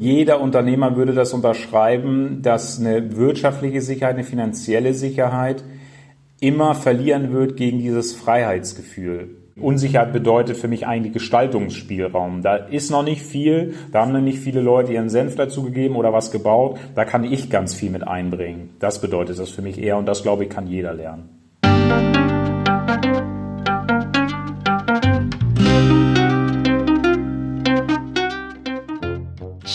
Jeder Unternehmer würde das unterschreiben, dass eine wirtschaftliche Sicherheit, eine finanzielle Sicherheit immer verlieren wird gegen dieses Freiheitsgefühl. Unsicherheit bedeutet für mich eigentlich Gestaltungsspielraum. Da ist noch nicht viel, da haben noch nicht viele Leute ihren Senf dazu gegeben oder was gebaut. Da kann ich ganz viel mit einbringen. Das bedeutet das für mich eher und das glaube ich kann jeder lernen.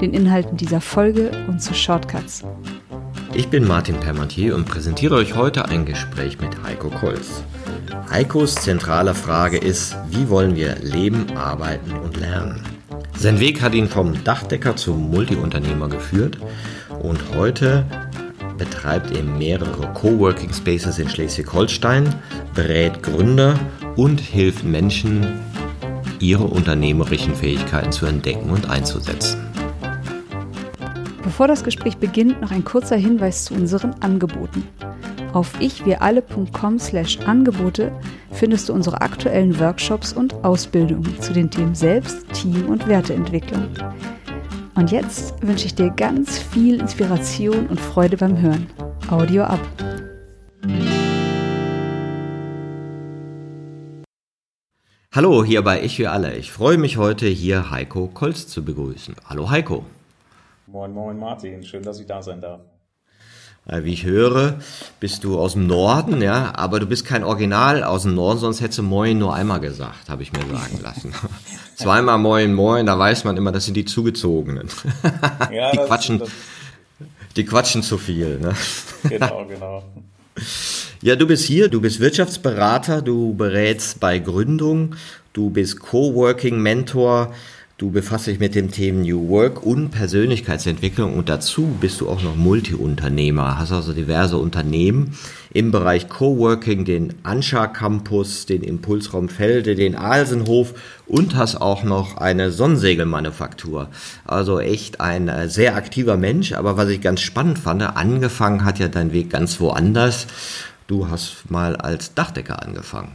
den Inhalten dieser Folge und zu Shortcuts. Ich bin Martin Permantier und präsentiere euch heute ein Gespräch mit Heiko Kolz. Heikos zentrale Frage ist, wie wollen wir leben, arbeiten und lernen? Sein Weg hat ihn vom Dachdecker zum Multiunternehmer geführt und heute betreibt er mehrere Coworking Spaces in Schleswig-Holstein, berät Gründer und hilft Menschen, ihre unternehmerischen Fähigkeiten zu entdecken und einzusetzen. Bevor das Gespräch beginnt, noch ein kurzer Hinweis zu unseren Angeboten. Auf ichwiralle.com slash Angebote findest du unsere aktuellen Workshops und Ausbildungen zu den Themen Selbst, Team und Werteentwicklung. Und jetzt wünsche ich dir ganz viel Inspiration und Freude beim Hören. Audio ab. Hallo, hier bei Ich wir alle. Ich freue mich heute hier Heiko Kolz zu begrüßen. Hallo Heiko. Moin, moin Martin, schön, dass ich da sein darf. Äh, wie ich höre, bist du aus dem Norden, ja, aber du bist kein Original aus dem Norden, sonst hättest du Moin nur einmal gesagt, habe ich mir sagen lassen. Zweimal Moin, Moin, da weiß man immer, das sind die Zugezogenen. Ja, die quatschen, die quatschen zu viel. Ne? Genau, genau. Ja, du bist hier, du bist Wirtschaftsberater, du berätst bei Gründung, du bist Coworking-Mentor, du befasst dich mit dem Thema New Work und Persönlichkeitsentwicklung und dazu bist du auch noch Multiunternehmer, hast also diverse Unternehmen im Bereich Coworking, den Anscha Campus, den Impulsraum Felde, den Alsenhof und hast auch noch eine Sonnensegelmanufaktur. Also echt ein äh, sehr aktiver Mensch, aber was ich ganz spannend fand, angefangen hat ja dein Weg ganz woanders Du hast mal als Dachdecker angefangen.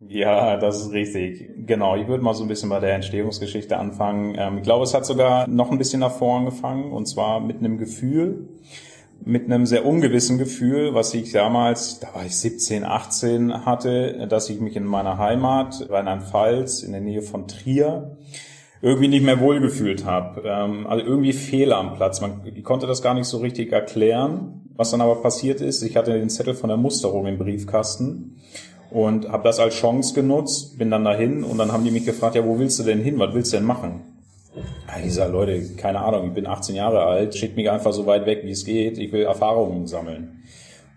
Ja, das ist richtig. Genau, ich würde mal so ein bisschen bei der Entstehungsgeschichte anfangen. Ähm, ich glaube, es hat sogar noch ein bisschen davor angefangen und zwar mit einem Gefühl, mit einem sehr ungewissen Gefühl, was ich damals, da war ich 17, 18 hatte, dass ich mich in meiner Heimat, Rheinland-Pfalz, in der Nähe von Trier, irgendwie nicht mehr wohlgefühlt habe. Ähm, also irgendwie Fehler am Platz. Man, ich konnte das gar nicht so richtig erklären. Was dann aber passiert ist, ich hatte den Zettel von der Musterung im Briefkasten und habe das als Chance genutzt, bin dann dahin und dann haben die mich gefragt, ja, wo willst du denn hin? Was willst du denn machen? Ja, ich sage, Leute, keine Ahnung, ich bin 18 Jahre alt, schickt mich einfach so weit weg, wie es geht, ich will Erfahrungen sammeln.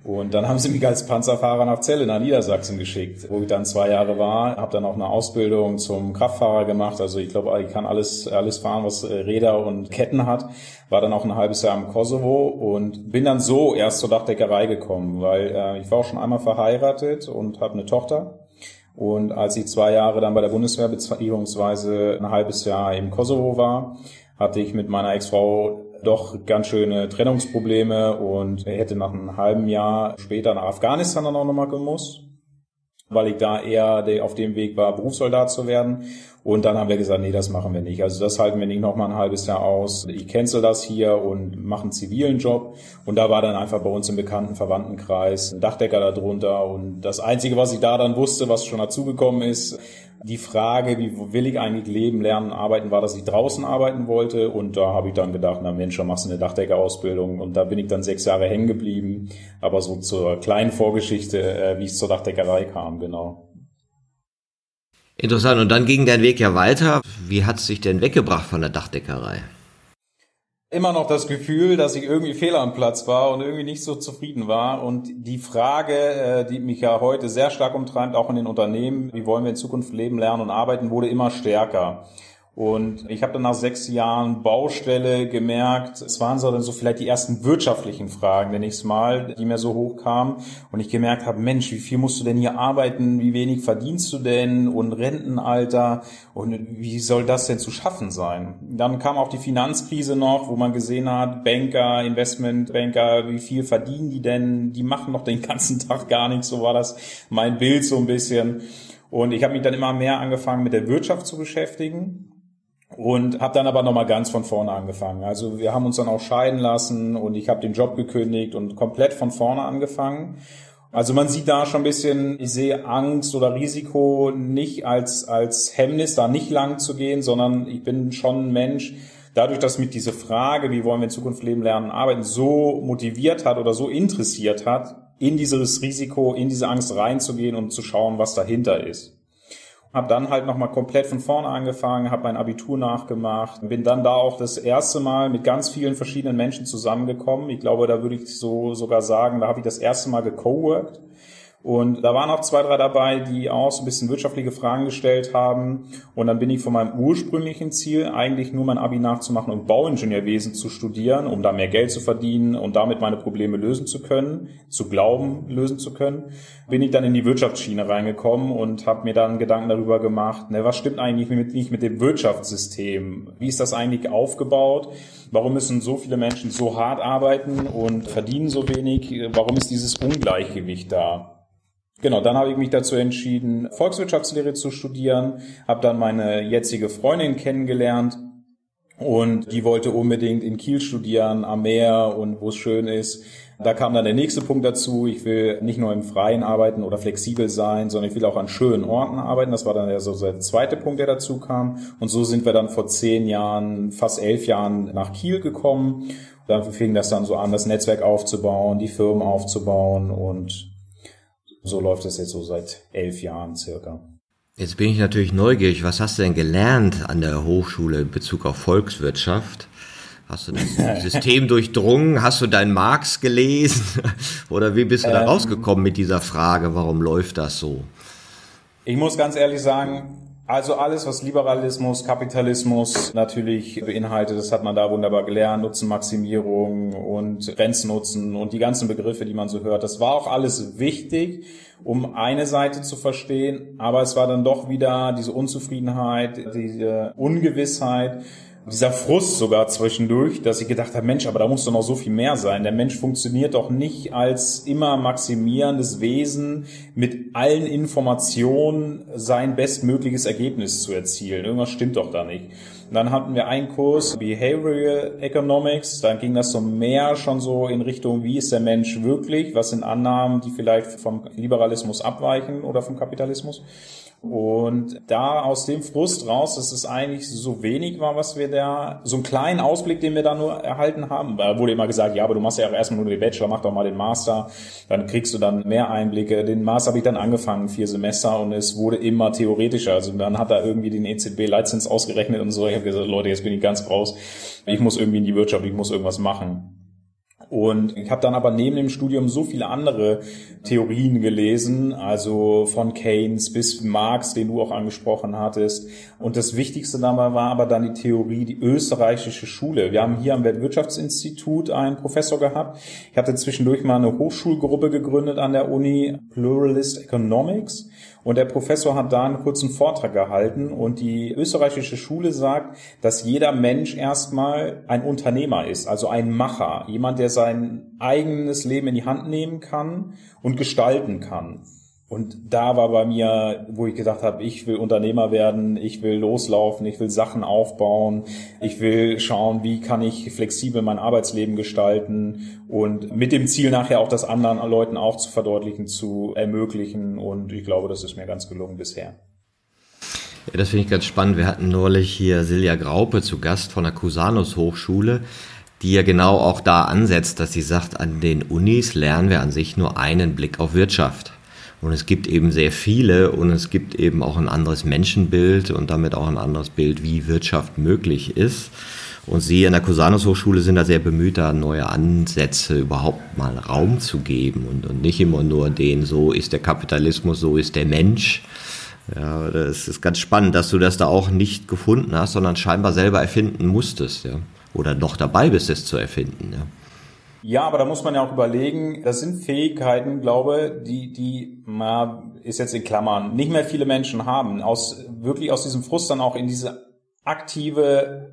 Und dann haben sie mich als Panzerfahrer nach Celle, nach Niedersachsen geschickt, wo ich dann zwei Jahre war, habe dann auch eine Ausbildung zum Kraftfahrer gemacht. Also ich glaube, ich kann alles, alles fahren, was äh, Räder und Ketten hat. War dann auch ein halbes Jahr im Kosovo und bin dann so erst zur Dachdeckerei gekommen, weil äh, ich war auch schon einmal verheiratet und habe eine Tochter. Und als ich zwei Jahre dann bei der Bundeswehr beziehungsweise ein halbes Jahr im Kosovo war, hatte ich mit meiner Ex-Frau doch ganz schöne Trennungsprobleme und er hätte nach einem halben Jahr später nach Afghanistan dann auch nochmal gemusst, weil ich da eher auf dem Weg war, Berufssoldat zu werden. Und dann haben wir gesagt, nee, das machen wir nicht. Also das halten wir nicht nochmal ein halbes Jahr aus. Ich cancel das hier und mache einen zivilen Job. Und da war dann einfach bei uns im bekannten Verwandtenkreis ein Dachdecker darunter. Und das Einzige, was ich da dann wusste, was schon dazugekommen ist, die Frage, wie will ich eigentlich leben, lernen, arbeiten, war, dass ich draußen arbeiten wollte. Und da habe ich dann gedacht, na Mensch, dann machst du eine Dachdeckerausbildung. Und da bin ich dann sechs Jahre hängen geblieben. Aber so zur kleinen Vorgeschichte, äh, wie ich zur Dachdeckerei kam, genau. Interessant. Und dann ging dein Weg ja weiter. Wie hat es sich denn weggebracht von der Dachdeckerei? Immer noch das Gefühl, dass ich irgendwie fehl am Platz war und irgendwie nicht so zufrieden war. Und die Frage, äh, die mich ja heute sehr stark umtreibt, auch in den Unternehmen, wie wollen wir in Zukunft leben, lernen und arbeiten, wurde immer stärker. Und ich habe dann nach sechs Jahren Baustelle gemerkt, es waren so dann so vielleicht die ersten wirtschaftlichen Fragen, ich es mal, die mir so hochkamen. Und ich gemerkt habe, Mensch, wie viel musst du denn hier arbeiten? Wie wenig verdienst du denn? Und Rentenalter? Und wie soll das denn zu schaffen sein? Dann kam auch die Finanzkrise noch, wo man gesehen hat, Banker, Investmentbanker, wie viel verdienen die denn? Die machen doch den ganzen Tag gar nichts. So war das mein Bild so ein bisschen. Und ich habe mich dann immer mehr angefangen mit der Wirtschaft zu beschäftigen und habe dann aber nochmal ganz von vorne angefangen. Also wir haben uns dann auch scheiden lassen und ich habe den Job gekündigt und komplett von vorne angefangen. Also man sieht da schon ein bisschen, ich sehe Angst oder Risiko nicht als, als Hemmnis, da nicht lang zu gehen, sondern ich bin schon ein Mensch, dadurch, dass mich diese Frage, wie wollen wir in Zukunft leben, lernen, arbeiten, so motiviert hat oder so interessiert hat, in dieses Risiko, in diese Angst reinzugehen und zu schauen, was dahinter ist. Hab dann halt nochmal komplett von vorne angefangen, habe mein Abitur nachgemacht, bin dann da auch das erste Mal mit ganz vielen verschiedenen Menschen zusammengekommen. Ich glaube, da würde ich so sogar sagen, da habe ich das erste Mal gecoworked und da waren auch zwei, drei dabei, die auch so ein bisschen wirtschaftliche Fragen gestellt haben. Und dann bin ich von meinem ursprünglichen Ziel, eigentlich nur mein Abi nachzumachen und Bauingenieurwesen zu studieren, um da mehr Geld zu verdienen und damit meine Probleme lösen zu können, zu glauben, lösen zu können, bin ich dann in die Wirtschaftsschiene reingekommen und habe mir dann Gedanken darüber gemacht, ne, was stimmt eigentlich mit, nicht mit dem Wirtschaftssystem? Wie ist das eigentlich aufgebaut? Warum müssen so viele Menschen so hart arbeiten und verdienen so wenig? Warum ist dieses Ungleichgewicht da? Genau, dann habe ich mich dazu entschieden, Volkswirtschaftslehre zu studieren, habe dann meine jetzige Freundin kennengelernt und die wollte unbedingt in Kiel studieren, am Meer und wo es schön ist. Da kam dann der nächste Punkt dazu. Ich will nicht nur im Freien arbeiten oder flexibel sein, sondern ich will auch an schönen Orten arbeiten. Das war dann ja so der zweite Punkt, der dazu kam. Und so sind wir dann vor zehn Jahren, fast elf Jahren nach Kiel gekommen. Da fing das dann so an, das Netzwerk aufzubauen, die Firmen aufzubauen und so läuft es jetzt so seit elf Jahren circa. Jetzt bin ich natürlich neugierig. Was hast du denn gelernt an der Hochschule in Bezug auf Volkswirtschaft? Hast du das System durchdrungen? Hast du deinen Marx gelesen? Oder wie bist du da ähm, rausgekommen mit dieser Frage, warum läuft das so? Ich muss ganz ehrlich sagen, also alles, was Liberalismus, Kapitalismus natürlich beinhaltet, das hat man da wunderbar gelernt, Nutzenmaximierung und Grenznutzen und die ganzen Begriffe, die man so hört. Das war auch alles wichtig, um eine Seite zu verstehen, aber es war dann doch wieder diese Unzufriedenheit, diese Ungewissheit, dieser Frust sogar zwischendurch, dass ich gedacht habe, Mensch, aber da muss doch noch so viel mehr sein. Der Mensch funktioniert doch nicht als immer maximierendes Wesen mit allen Informationen sein bestmögliches Ergebnis zu erzielen. Irgendwas stimmt doch da nicht. Und dann hatten wir einen Kurs Behavioral Economics, dann ging das so mehr schon so in Richtung, wie ist der Mensch wirklich, was sind Annahmen, die vielleicht vom Liberalismus abweichen oder vom Kapitalismus. Und da aus dem Frust raus, dass es eigentlich so wenig war, was wir da, so einen kleinen Ausblick, den wir da nur erhalten haben, da wurde immer gesagt, ja, aber du machst ja auch erstmal nur den Bachelor, mach doch mal den Master, dann kriegst du dann mehr Einblicke. Den Master habe ich dann angefangen, vier Semester, und es wurde immer theoretischer. Also dann hat er irgendwie den EZB-Leitzins ausgerechnet und so. Ich habe gesagt, Leute, jetzt bin ich ganz raus. Ich muss irgendwie in die Wirtschaft, ich muss irgendwas machen. Und ich habe dann aber neben dem Studium so viele andere Theorien gelesen, also von Keynes bis Marx, den du auch angesprochen hattest. Und das Wichtigste dabei war aber dann die Theorie, die österreichische Schule. Wir haben hier am Weltwirtschaftsinstitut einen Professor gehabt. Ich hatte zwischendurch mal eine Hochschulgruppe gegründet an der Uni, Pluralist Economics. Und der Professor hat da einen kurzen Vortrag gehalten und die österreichische Schule sagt, dass jeder Mensch erstmal ein Unternehmer ist, also ein Macher, jemand, der sein eigenes Leben in die Hand nehmen kann und gestalten kann. Und da war bei mir, wo ich gedacht habe, ich will Unternehmer werden, ich will loslaufen, ich will Sachen aufbauen, ich will schauen, wie kann ich flexibel mein Arbeitsleben gestalten und mit dem Ziel nachher auch das anderen Leuten auch zu verdeutlichen, zu ermöglichen. Und ich glaube, das ist mir ganz gelungen bisher. Ja, das finde ich ganz spannend. Wir hatten neulich hier Silja Graupe zu Gast von der Cusanus Hochschule die ja genau auch da ansetzt, dass sie sagt, an den Unis lernen wir an sich nur einen Blick auf Wirtschaft. Und es gibt eben sehr viele und es gibt eben auch ein anderes Menschenbild und damit auch ein anderes Bild, wie Wirtschaft möglich ist. Und Sie an der Cusanus Hochschule sind da sehr bemüht, da neue Ansätze überhaupt mal Raum zu geben und, und nicht immer nur den, so ist der Kapitalismus, so ist der Mensch, Ja, das ist ganz spannend, dass du das da auch nicht gefunden hast, sondern scheinbar selber erfinden musstest, ja. Oder noch dabei bist, es zu erfinden, ja. Ja, aber da muss man ja auch überlegen, das sind Fähigkeiten, glaube, die, die, na, ist jetzt in Klammern, nicht mehr viele Menschen haben, aus, wirklich aus diesem Frust dann auch in diese aktive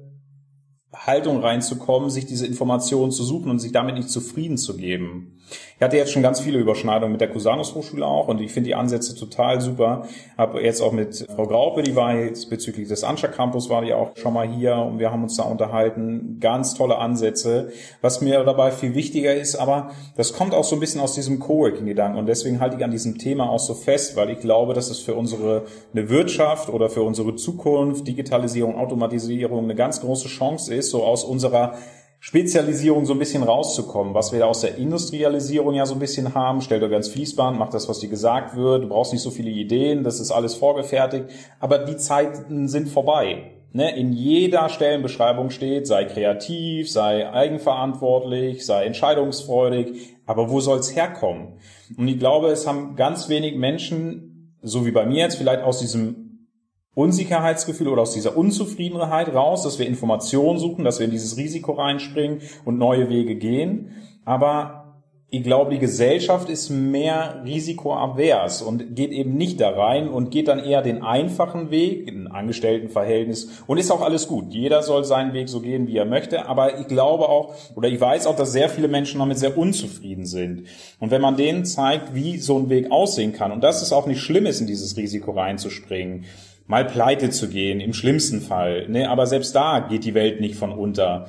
Haltung reinzukommen, sich diese Informationen zu suchen und sich damit nicht zufrieden zu geben. Ich hatte jetzt schon ganz viele Überschneidungen mit der Cusanus Hochschule auch und ich finde die Ansätze total super. Habe jetzt auch mit Frau Graupe, die war jetzt bezüglich des Anscha Campus, war die auch schon mal hier und wir haben uns da unterhalten. Ganz tolle Ansätze. Was mir dabei viel wichtiger ist, aber das kommt auch so ein bisschen aus diesem Coworking-Gedanken und deswegen halte ich an diesem Thema auch so fest, weil ich glaube, dass es für unsere eine Wirtschaft oder für unsere Zukunft, Digitalisierung, Automatisierung eine ganz große Chance ist, so aus unserer Spezialisierung so ein bisschen rauszukommen, was wir aus der Industrialisierung ja so ein bisschen haben. Stellt euch ganz Fließband, macht das, was dir gesagt wird. Du brauchst nicht so viele Ideen, das ist alles vorgefertigt. Aber die Zeiten sind vorbei. Ne? In jeder Stellenbeschreibung steht, sei kreativ, sei eigenverantwortlich, sei entscheidungsfreudig. Aber wo soll's herkommen? Und ich glaube, es haben ganz wenig Menschen, so wie bei mir jetzt, vielleicht aus diesem Unsicherheitsgefühl oder aus dieser Unzufriedenheit raus, dass wir Informationen suchen, dass wir in dieses Risiko reinspringen und neue Wege gehen. Aber ich glaube, die Gesellschaft ist mehr risikoavers und geht eben nicht da rein und geht dann eher den einfachen Weg, ein Angestelltenverhältnis und ist auch alles gut. Jeder soll seinen Weg so gehen, wie er möchte. Aber ich glaube auch, oder ich weiß auch, dass sehr viele Menschen damit sehr unzufrieden sind. Und wenn man denen zeigt, wie so ein Weg aussehen kann und dass es auch nicht schlimm ist, in dieses Risiko reinzuspringen, mal pleite zu gehen, im schlimmsten Fall. Ne? Aber selbst da geht die Welt nicht von unter.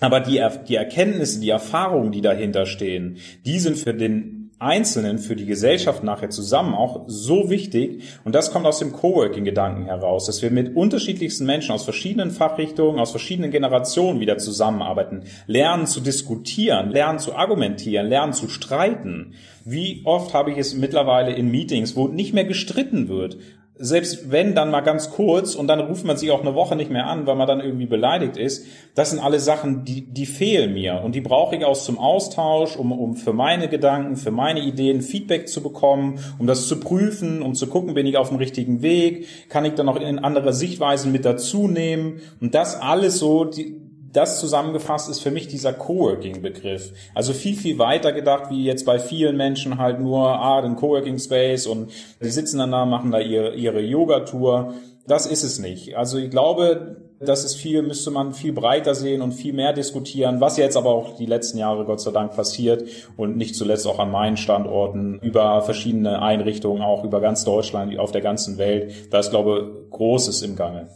Aber die, die Erkenntnisse, die Erfahrungen, die dahinter stehen, die sind für den Einzelnen, für die Gesellschaft nachher zusammen auch so wichtig. Und das kommt aus dem Coworking-Gedanken heraus, dass wir mit unterschiedlichsten Menschen aus verschiedenen Fachrichtungen, aus verschiedenen Generationen wieder zusammenarbeiten, lernen zu diskutieren, lernen zu argumentieren, lernen zu streiten. Wie oft habe ich es mittlerweile in Meetings, wo nicht mehr gestritten wird, selbst wenn dann mal ganz kurz und dann ruft man sich auch eine Woche nicht mehr an, weil man dann irgendwie beleidigt ist, das sind alle Sachen, die, die fehlen mir und die brauche ich aus zum Austausch, um, um für meine Gedanken, für meine Ideen Feedback zu bekommen, um das zu prüfen, um zu gucken, bin ich auf dem richtigen Weg, kann ich dann noch in andere Sichtweisen mit dazu nehmen? Und das alles so, die, das zusammengefasst ist für mich dieser Coworking-Begriff. Also viel, viel weiter gedacht, wie jetzt bei vielen Menschen halt nur, ah, den Coworking-Space und die sitzen dann da, machen da ihre, ihre Yoga-Tour. Das ist es nicht. Also ich glaube, das ist viel, müsste man viel breiter sehen und viel mehr diskutieren, was jetzt aber auch die letzten Jahre Gott sei Dank passiert und nicht zuletzt auch an meinen Standorten über verschiedene Einrichtungen, auch über ganz Deutschland, auf der ganzen Welt. Da ist, glaube ich, Großes im Gange.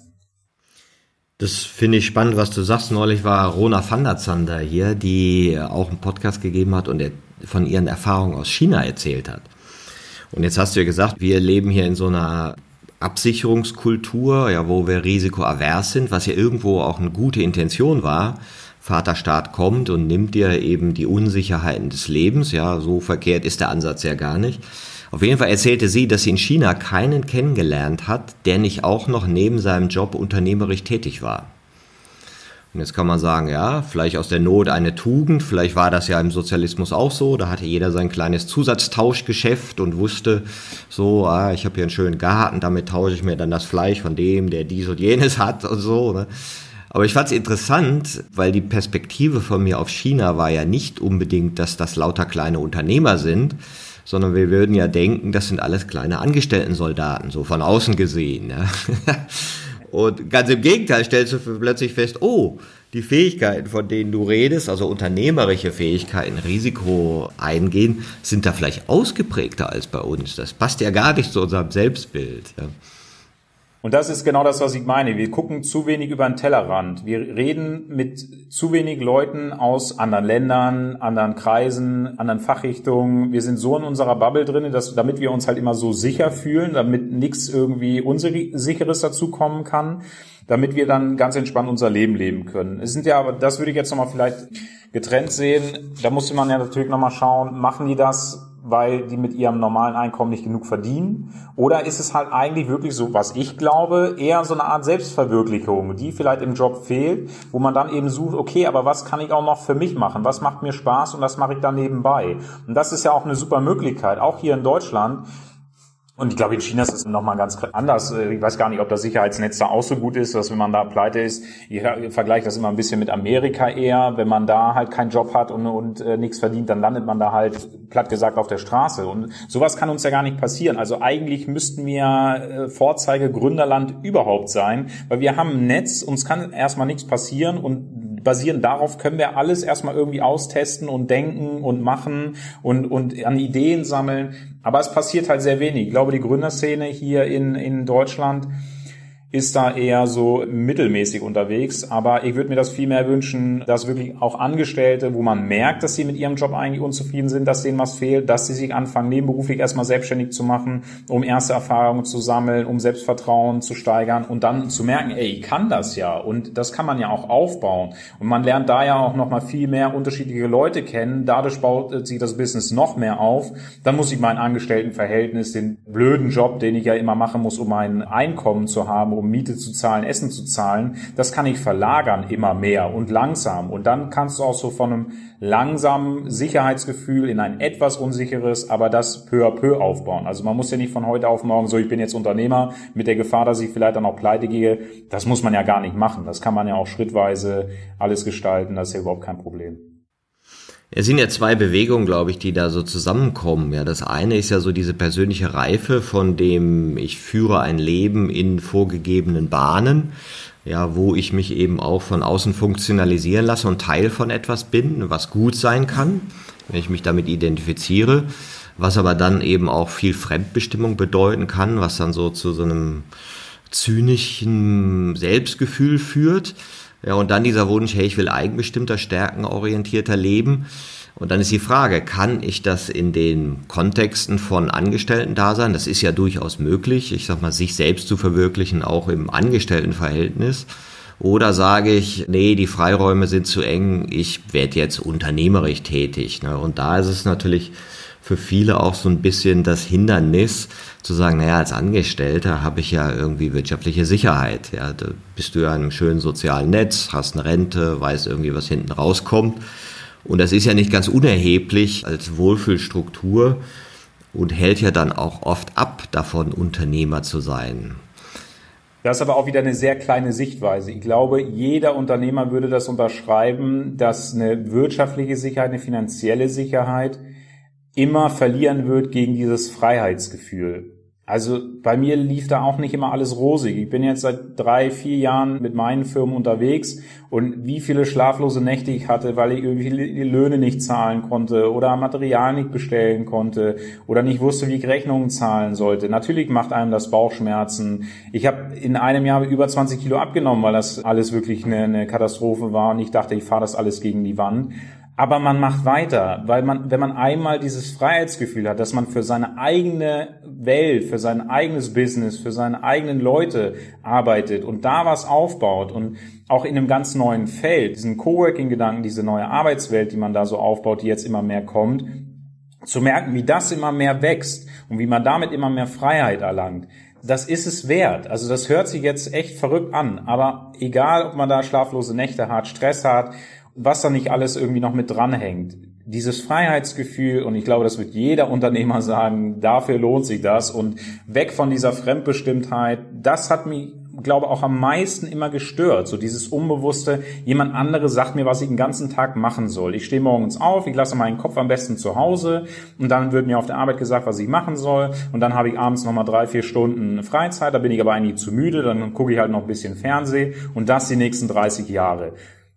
Das finde ich spannend, was du sagst. Neulich war Rona van der Zander hier, die auch einen Podcast gegeben hat und von ihren Erfahrungen aus China erzählt hat. Und jetzt hast du ja gesagt, wir leben hier in so einer Absicherungskultur, ja, wo wir risikoavers sind, was ja irgendwo auch eine gute Intention war. Vaterstaat kommt und nimmt dir eben die Unsicherheiten des Lebens, ja, so verkehrt ist der Ansatz ja gar nicht. Auf jeden Fall erzählte sie, dass sie in China keinen kennengelernt hat, der nicht auch noch neben seinem Job unternehmerisch tätig war. Und jetzt kann man sagen, ja, vielleicht aus der Not eine Tugend, vielleicht war das ja im Sozialismus auch so, da hatte jeder sein kleines Zusatztauschgeschäft und wusste so, ah, ich habe hier einen schönen Garten, damit tausche ich mir dann das Fleisch von dem, der dies und jenes hat und so. Ne? Aber ich fand es interessant, weil die Perspektive von mir auf China war ja nicht unbedingt, dass das lauter kleine Unternehmer sind, sondern wir würden ja denken, das sind alles kleine Angestellten-Soldaten, so von außen gesehen. Ja. Und ganz im Gegenteil stellst du plötzlich fest, oh, die Fähigkeiten, von denen du redest, also unternehmerische Fähigkeiten, Risiko eingehen, sind da vielleicht ausgeprägter als bei uns. Das passt ja gar nicht zu unserem Selbstbild. Ja. Und das ist genau das, was ich meine. Wir gucken zu wenig über den Tellerrand. Wir reden mit zu wenig Leuten aus anderen Ländern, anderen Kreisen, anderen Fachrichtungen. Wir sind so in unserer Bubble drin, dass, damit wir uns halt immer so sicher fühlen, damit nichts irgendwie Unsicheres dazukommen kann, damit wir dann ganz entspannt unser Leben leben können. Es sind ja, aber das würde ich jetzt nochmal vielleicht getrennt sehen. Da musste man ja natürlich nochmal schauen, machen die das weil die mit ihrem normalen Einkommen nicht genug verdienen? Oder ist es halt eigentlich wirklich so, was ich glaube, eher so eine Art Selbstverwirklichung, die vielleicht im Job fehlt, wo man dann eben sucht, okay, aber was kann ich auch noch für mich machen? Was macht mir Spaß und was mache ich da nebenbei? Und das ist ja auch eine super Möglichkeit, auch hier in Deutschland Und ich glaube, in China ist es nochmal ganz anders. Ich weiß gar nicht, ob das Sicherheitsnetz da auch so gut ist, dass wenn man da pleite ist, ich vergleiche das immer ein bisschen mit Amerika eher, wenn man da halt keinen Job hat und, und äh, nichts verdient, dann landet man da halt platt gesagt auf der Straße. Und sowas kann uns ja gar nicht passieren. Also eigentlich müssten wir äh, Vorzeige Gründerland überhaupt sein, weil wir haben ein Netz, uns kann erstmal nichts passieren und basierend darauf können wir alles erstmal irgendwie austesten und denken und machen und, und an Ideen sammeln. Aber es passiert halt sehr wenig. Ich glaube, die Gründerszene hier in, in Deutschland ist da eher so mittelmäßig unterwegs. Aber ich würde mir das viel mehr wünschen, dass wirklich auch Angestellte, wo man merkt, dass sie mit ihrem Job eigentlich unzufrieden sind, dass denen was fehlt, dass sie sich anfangen, nebenberuflich erstmal selbstständig zu machen, um erste Erfahrungen zu sammeln, um Selbstvertrauen zu steigern und dann zu merken, ey, ich kann das ja und das kann man ja auch aufbauen. Und man lernt da ja auch nochmal viel mehr unterschiedliche Leute kennen. Dadurch baut sich das Business noch mehr auf. Dann muss ich mein Angestelltenverhältnis, den blöden Job, den ich ja immer machen muss, um ein Einkommen zu haben, um Miete zu zahlen, Essen zu zahlen, das kann ich verlagern immer mehr und langsam. Und dann kannst du auch so von einem langsamen Sicherheitsgefühl in ein etwas unsicheres, aber das peu à peu aufbauen. Also man muss ja nicht von heute auf morgen so, ich bin jetzt Unternehmer mit der Gefahr, dass ich vielleicht dann auch pleite gehe. Das muss man ja gar nicht machen. Das kann man ja auch schrittweise alles gestalten. Das ist ja überhaupt kein Problem. Es sind ja zwei Bewegungen, glaube ich, die da so zusammenkommen. Ja, das eine ist ja so diese persönliche Reife, von dem ich führe ein Leben in vorgegebenen Bahnen, ja, wo ich mich eben auch von außen funktionalisieren lasse und Teil von etwas bin, was gut sein kann, wenn ich mich damit identifiziere, was aber dann eben auch viel Fremdbestimmung bedeuten kann, was dann so zu so einem zynischen Selbstgefühl führt ja, und dann dieser Wunsch, hey, ich will eigenbestimmter, stärkenorientierter leben. Und dann ist die Frage, kann ich das in den Kontexten von Angestellten-Dasein, das ist ja durchaus möglich, ich sag mal, sich selbst zu verwirklichen, auch im Angestelltenverhältnis, oder sage ich, nee, die Freiräume sind zu eng, ich werde jetzt unternehmerisch tätig. Ne? Und da ist es natürlich für viele auch so ein bisschen das Hindernis, zu sagen, naja, als Angestellter habe ich ja irgendwie wirtschaftliche Sicherheit. Ja, da bist du ja in einem schönen sozialen Netz, hast eine Rente, weißt irgendwie, was hinten rauskommt. Und das ist ja nicht ganz unerheblich als Wohlfühlstruktur und hält ja dann auch oft ab, davon Unternehmer zu sein. Das ist aber auch wieder eine sehr kleine Sichtweise. Ich glaube, jeder Unternehmer würde das unterschreiben, dass eine wirtschaftliche Sicherheit, eine finanzielle Sicherheit immer verlieren wird gegen dieses Freiheitsgefühl. Also bei mir lief da auch nicht immer alles rosig. Ich bin jetzt seit drei, vier Jahren mit meinen Firmen unterwegs und wie viele schlaflose Nächte ich hatte, weil ich irgendwie die Löhne nicht zahlen konnte oder Material nicht bestellen konnte oder nicht wusste, wie ich Rechnungen zahlen sollte. Natürlich macht einem das Bauchschmerzen. Ich habe in einem Jahr über 20 Kilo abgenommen, weil das alles wirklich eine, eine Katastrophe war und ich dachte, ich fahre das alles gegen die Wand. Aber man macht weiter, weil man, wenn man einmal dieses Freiheitsgefühl hat, dass man für seine eigene Welt, für sein eigenes Business, für seine eigenen Leute arbeitet und da was aufbaut und auch in einem ganz neuen Feld, diesen Coworking-Gedanken, diese neue Arbeitswelt, die man da so aufbaut, die jetzt immer mehr kommt, zu merken, wie das immer mehr wächst und wie man damit immer mehr Freiheit erlangt das ist es wert. Also das hört sich jetzt echt verrückt an, aber egal, ob man da schlaflose Nächte hat, Stress hat was da nicht alles irgendwie noch mit dranhängt. Dieses Freiheitsgefühl, und ich glaube, das wird jeder Unternehmer sagen, dafür lohnt sich das und weg von dieser Fremdbestimmtheit, das hat mich, glaube auch am meisten immer gestört. So dieses Unbewusste, jemand anderes sagt mir, was ich den ganzen Tag machen soll. Ich stehe morgens auf, ich lasse meinen Kopf am besten zu Hause und dann wird mir auf der Arbeit gesagt, was ich machen soll und dann habe ich abends nochmal drei, vier Stunden Freizeit, da bin ich aber eigentlich zu müde, dann gucke ich halt noch ein bisschen Fernsehen und das die nächsten 30 Jahre.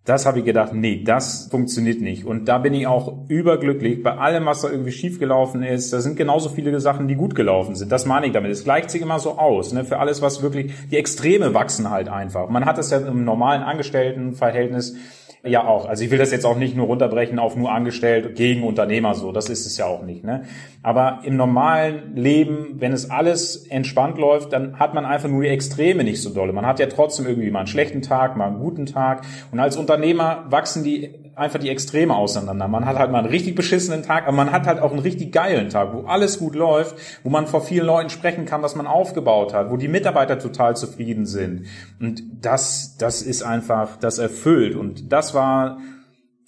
Das habe ich gedacht, nee, das funktioniert nicht. Und da bin ich auch überglücklich bei allem, was da irgendwie schiefgelaufen ist. Da sind genauso viele Sachen, die gut gelaufen sind. Das meine ich damit. Es gleicht sich immer so aus. Ne? Für alles, was wirklich, die Extreme wachsen halt einfach. Man hat es ja im normalen Angestelltenverhältnis ja auch. Also ich will das jetzt auch nicht nur runterbrechen auf nur angestellt gegen Unternehmer so. Das ist es ja auch nicht. Ne? Aber im normalen Leben, wenn es alles entspannt läuft, dann hat man einfach nur die Extreme nicht so dolle. Man hat ja trotzdem irgendwie mal einen schlechten Tag, mal einen guten Tag. Und als Unternehmer wachsen die einfach die Extreme auseinander. Man hat halt mal einen richtig beschissenen Tag, aber man hat halt auch einen richtig geilen Tag, wo alles gut läuft, wo man vor vielen Leuten sprechen kann, was man aufgebaut hat, wo die Mitarbeiter total zufrieden sind. Und das, das ist einfach, das erfüllt. Und das war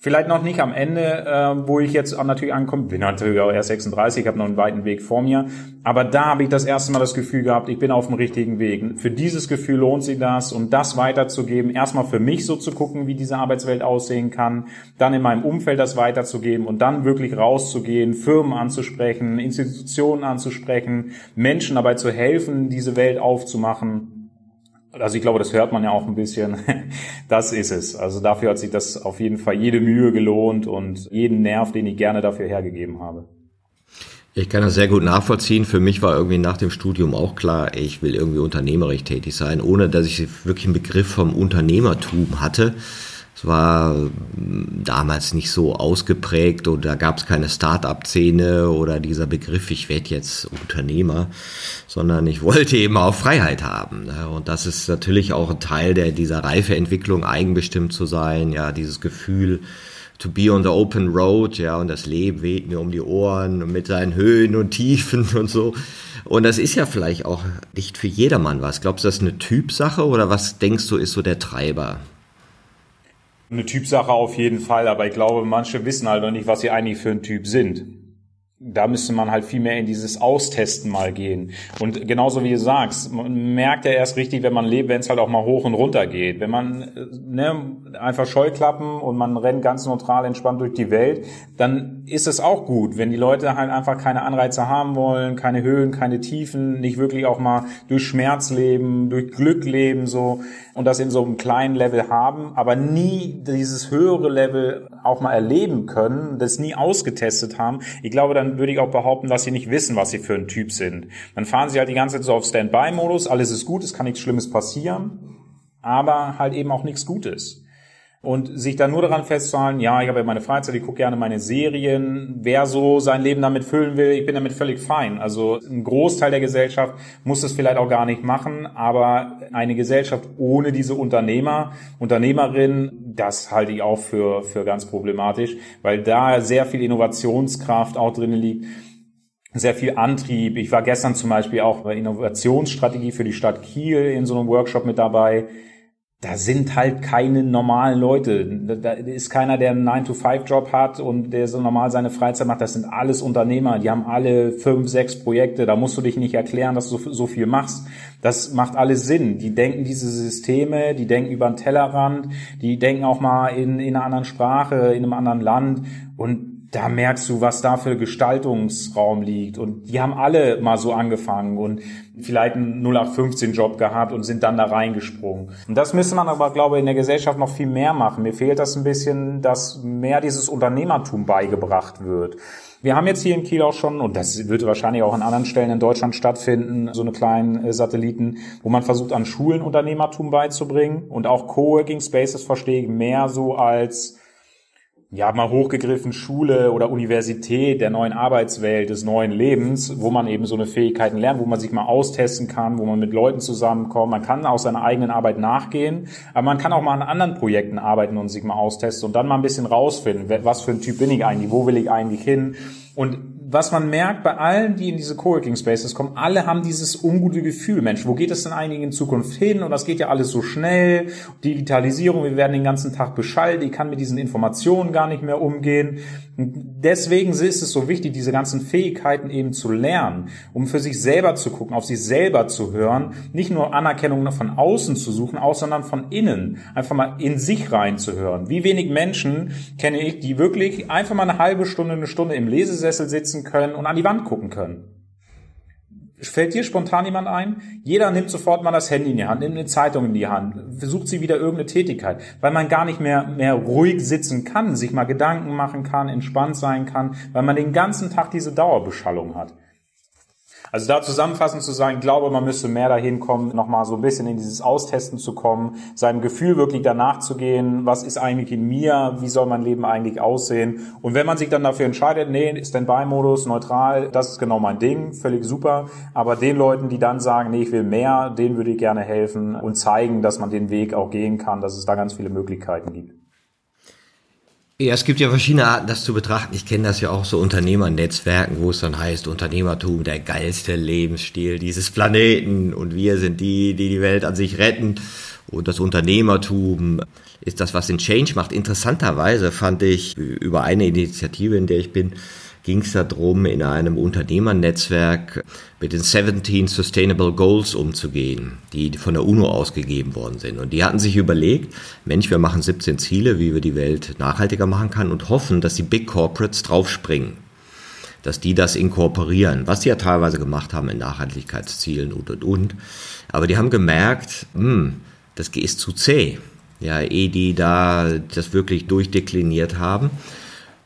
Vielleicht noch nicht am Ende, äh, wo ich jetzt natürlich ankomme. Bin natürlich auch erst 36, habe noch einen weiten Weg vor mir. Aber da habe ich das erste Mal das Gefühl gehabt, ich bin auf dem richtigen Weg. Für dieses Gefühl lohnt sich das, um das weiterzugeben. Erstmal für mich so zu gucken, wie diese Arbeitswelt aussehen kann. Dann in meinem Umfeld das weiterzugeben und dann wirklich rauszugehen, Firmen anzusprechen, Institutionen anzusprechen, Menschen dabei zu helfen, diese Welt aufzumachen also ich glaube, das hört man ja auch ein bisschen. Das ist es. Also dafür hat sich das auf jeden Fall jede Mühe gelohnt und jeden Nerv, den ich gerne dafür hergegeben habe. Ich kann das sehr gut nachvollziehen. Für mich war irgendwie nach dem Studium auch klar, ich will irgendwie unternehmerisch tätig sein, ohne dass ich wirklich einen Begriff vom Unternehmertum hatte. War damals nicht so ausgeprägt und da gab es keine Start-up-Szene oder dieser Begriff, ich werde jetzt Unternehmer, sondern ich wollte eben auch Freiheit haben. Ne? Und das ist natürlich auch ein Teil der, dieser Reifeentwicklung, eigenbestimmt zu sein, ja, dieses Gefühl, to be on the open road, ja, und das Leben weht mir um die Ohren mit seinen Höhen und Tiefen und so. Und das ist ja vielleicht auch nicht für jedermann was. Glaubst du, das ist eine Typsache oder was denkst du, ist so der Treiber? Eine Typsache auf jeden Fall, aber ich glaube, manche wissen halt noch nicht, was sie eigentlich für ein Typ sind da müsste man halt viel mehr in dieses Austesten mal gehen. Und genauso wie du sagst, man merkt ja erst richtig, wenn man lebt, wenn es halt auch mal hoch und runter geht. Wenn man äh, ne, einfach Scheuklappen und man rennt ganz neutral entspannt durch die Welt, dann ist es auch gut, wenn die Leute halt einfach keine Anreize haben wollen, keine Höhen, keine Tiefen, nicht wirklich auch mal durch Schmerz leben, durch Glück leben so und das in so einem kleinen Level haben, aber nie dieses höhere Level auch mal erleben können, das nie ausgetestet haben. Ich glaube, dann dann würde ich auch behaupten, dass sie nicht wissen, was sie für ein Typ sind. Dann fahren sie halt die ganze Zeit so auf Standby-Modus, alles ist gut, es kann nichts Schlimmes passieren, aber halt eben auch nichts Gutes. Und sich dann nur daran festzuhalten, ja, ich habe ja meine Freizeit, ich gucke gerne meine Serien, wer so sein Leben damit füllen will, ich bin damit völlig fein. Also ein Großteil der Gesellschaft muss es vielleicht auch gar nicht machen, aber eine Gesellschaft ohne diese Unternehmer, Unternehmerin, das halte ich auch für, für ganz problematisch, weil da sehr viel Innovationskraft auch drin liegt sehr viel Antrieb. Ich war gestern zum Beispiel auch bei Innovationsstrategie für die Stadt Kiel in so einem Workshop mit dabei da sind halt keine normalen Leute. Da ist keiner, der einen 9-to-5-Job hat und der so normal seine Freizeit macht. Das sind alles Unternehmer. Die haben alle fünf, sechs Projekte. Da musst du dich nicht erklären, dass du so viel machst. Das macht alles Sinn. Die denken diese Systeme, die denken über den Tellerrand, die denken auch mal in, in einer anderen Sprache, in einem anderen Land. Und da merkst du, was da für Gestaltungsraum liegt. Und die haben alle mal so angefangen und vielleicht einen 0815-Job gehabt und sind dann da reingesprungen. Und das müsste man aber, glaube ich, in der Gesellschaft noch viel mehr machen. Mir fehlt das ein bisschen, dass mehr dieses Unternehmertum beigebracht wird. Wir haben jetzt hier in Kiel auch schon, und das wird wahrscheinlich auch an anderen Stellen in Deutschland stattfinden, so eine kleinen äh, Satelliten, wo man versucht, an Schulen Unternehmertum beizubringen. Und auch Coworking Spaces verstehe ich mehr so als ja, mal hochgegriffen Schule oder Universität der neuen Arbeitswelt, des neuen Lebens, wo man eben so eine Fähigkeiten lernt, wo man sich mal austesten kann, wo man mit Leuten zusammenkommt. Man kann auch seiner eigenen Arbeit nachgehen, aber man kann auch mal an anderen Projekten arbeiten und sich mal austesten und dann mal ein bisschen rausfinden, was für ein Typ bin ich eigentlich, wo will ich eigentlich hin und was man merkt bei allen, die in diese Coworking Spaces kommen, alle haben dieses ungute Gefühl, Mensch, wo geht es denn eigentlich in Zukunft hin? Und das geht ja alles so schnell. Digitalisierung, wir werden den ganzen Tag beschallt, ich kann mit diesen Informationen gar nicht mehr umgehen. Und deswegen ist es so wichtig, diese ganzen Fähigkeiten eben zu lernen, um für sich selber zu gucken, auf sich selber zu hören, nicht nur Anerkennung von außen zu suchen, auch sondern von innen, einfach mal in sich reinzuhören. Wie wenig Menschen kenne ich, die wirklich einfach mal eine halbe Stunde, eine Stunde im Lesesessel sitzen können und an die Wand gucken können. Fällt dir spontan jemand ein? Jeder nimmt sofort mal das Handy in die Hand, nimmt eine Zeitung in die Hand, versucht sie wieder irgendeine Tätigkeit, weil man gar nicht mehr, mehr ruhig sitzen kann, sich mal Gedanken machen kann, entspannt sein kann, weil man den ganzen Tag diese Dauerbeschallung hat. Also da zusammenfassend zu sagen, ich glaube, man müsste mehr dahin kommen, nochmal so ein bisschen in dieses Austesten zu kommen, seinem Gefühl wirklich danach zu gehen, was ist eigentlich in mir, wie soll mein Leben eigentlich aussehen. Und wenn man sich dann dafür entscheidet, nee, Standby-Modus, neutral, das ist genau mein Ding, völlig super. Aber den Leuten, die dann sagen, nee, ich will mehr, denen würde ich gerne helfen und zeigen, dass man den Weg auch gehen kann, dass es da ganz viele Möglichkeiten gibt. Ja, es gibt ja verschiedene Arten, das zu betrachten. Ich kenne das ja auch so Unternehmernetzwerken, wo es dann heißt, Unternehmertum, der geilste Lebensstil dieses Planeten und wir sind die, die die Welt an sich retten. Und das Unternehmertum ist das, was den Change macht. Interessanterweise fand ich über eine Initiative, in der ich bin, ging es darum, in einem Unternehmernetzwerk mit den 17 Sustainable Goals umzugehen, die von der UNO ausgegeben worden sind. Und die hatten sich überlegt, Mensch, wir machen 17 Ziele, wie wir die Welt nachhaltiger machen kann und hoffen, dass die Big Corporates draufspringen dass die das inkorporieren, was sie ja teilweise gemacht haben in Nachhaltigkeitszielen und und und. Aber die haben gemerkt, hm, das ist zu zäh. Ja, ehe die da das wirklich durchdekliniert haben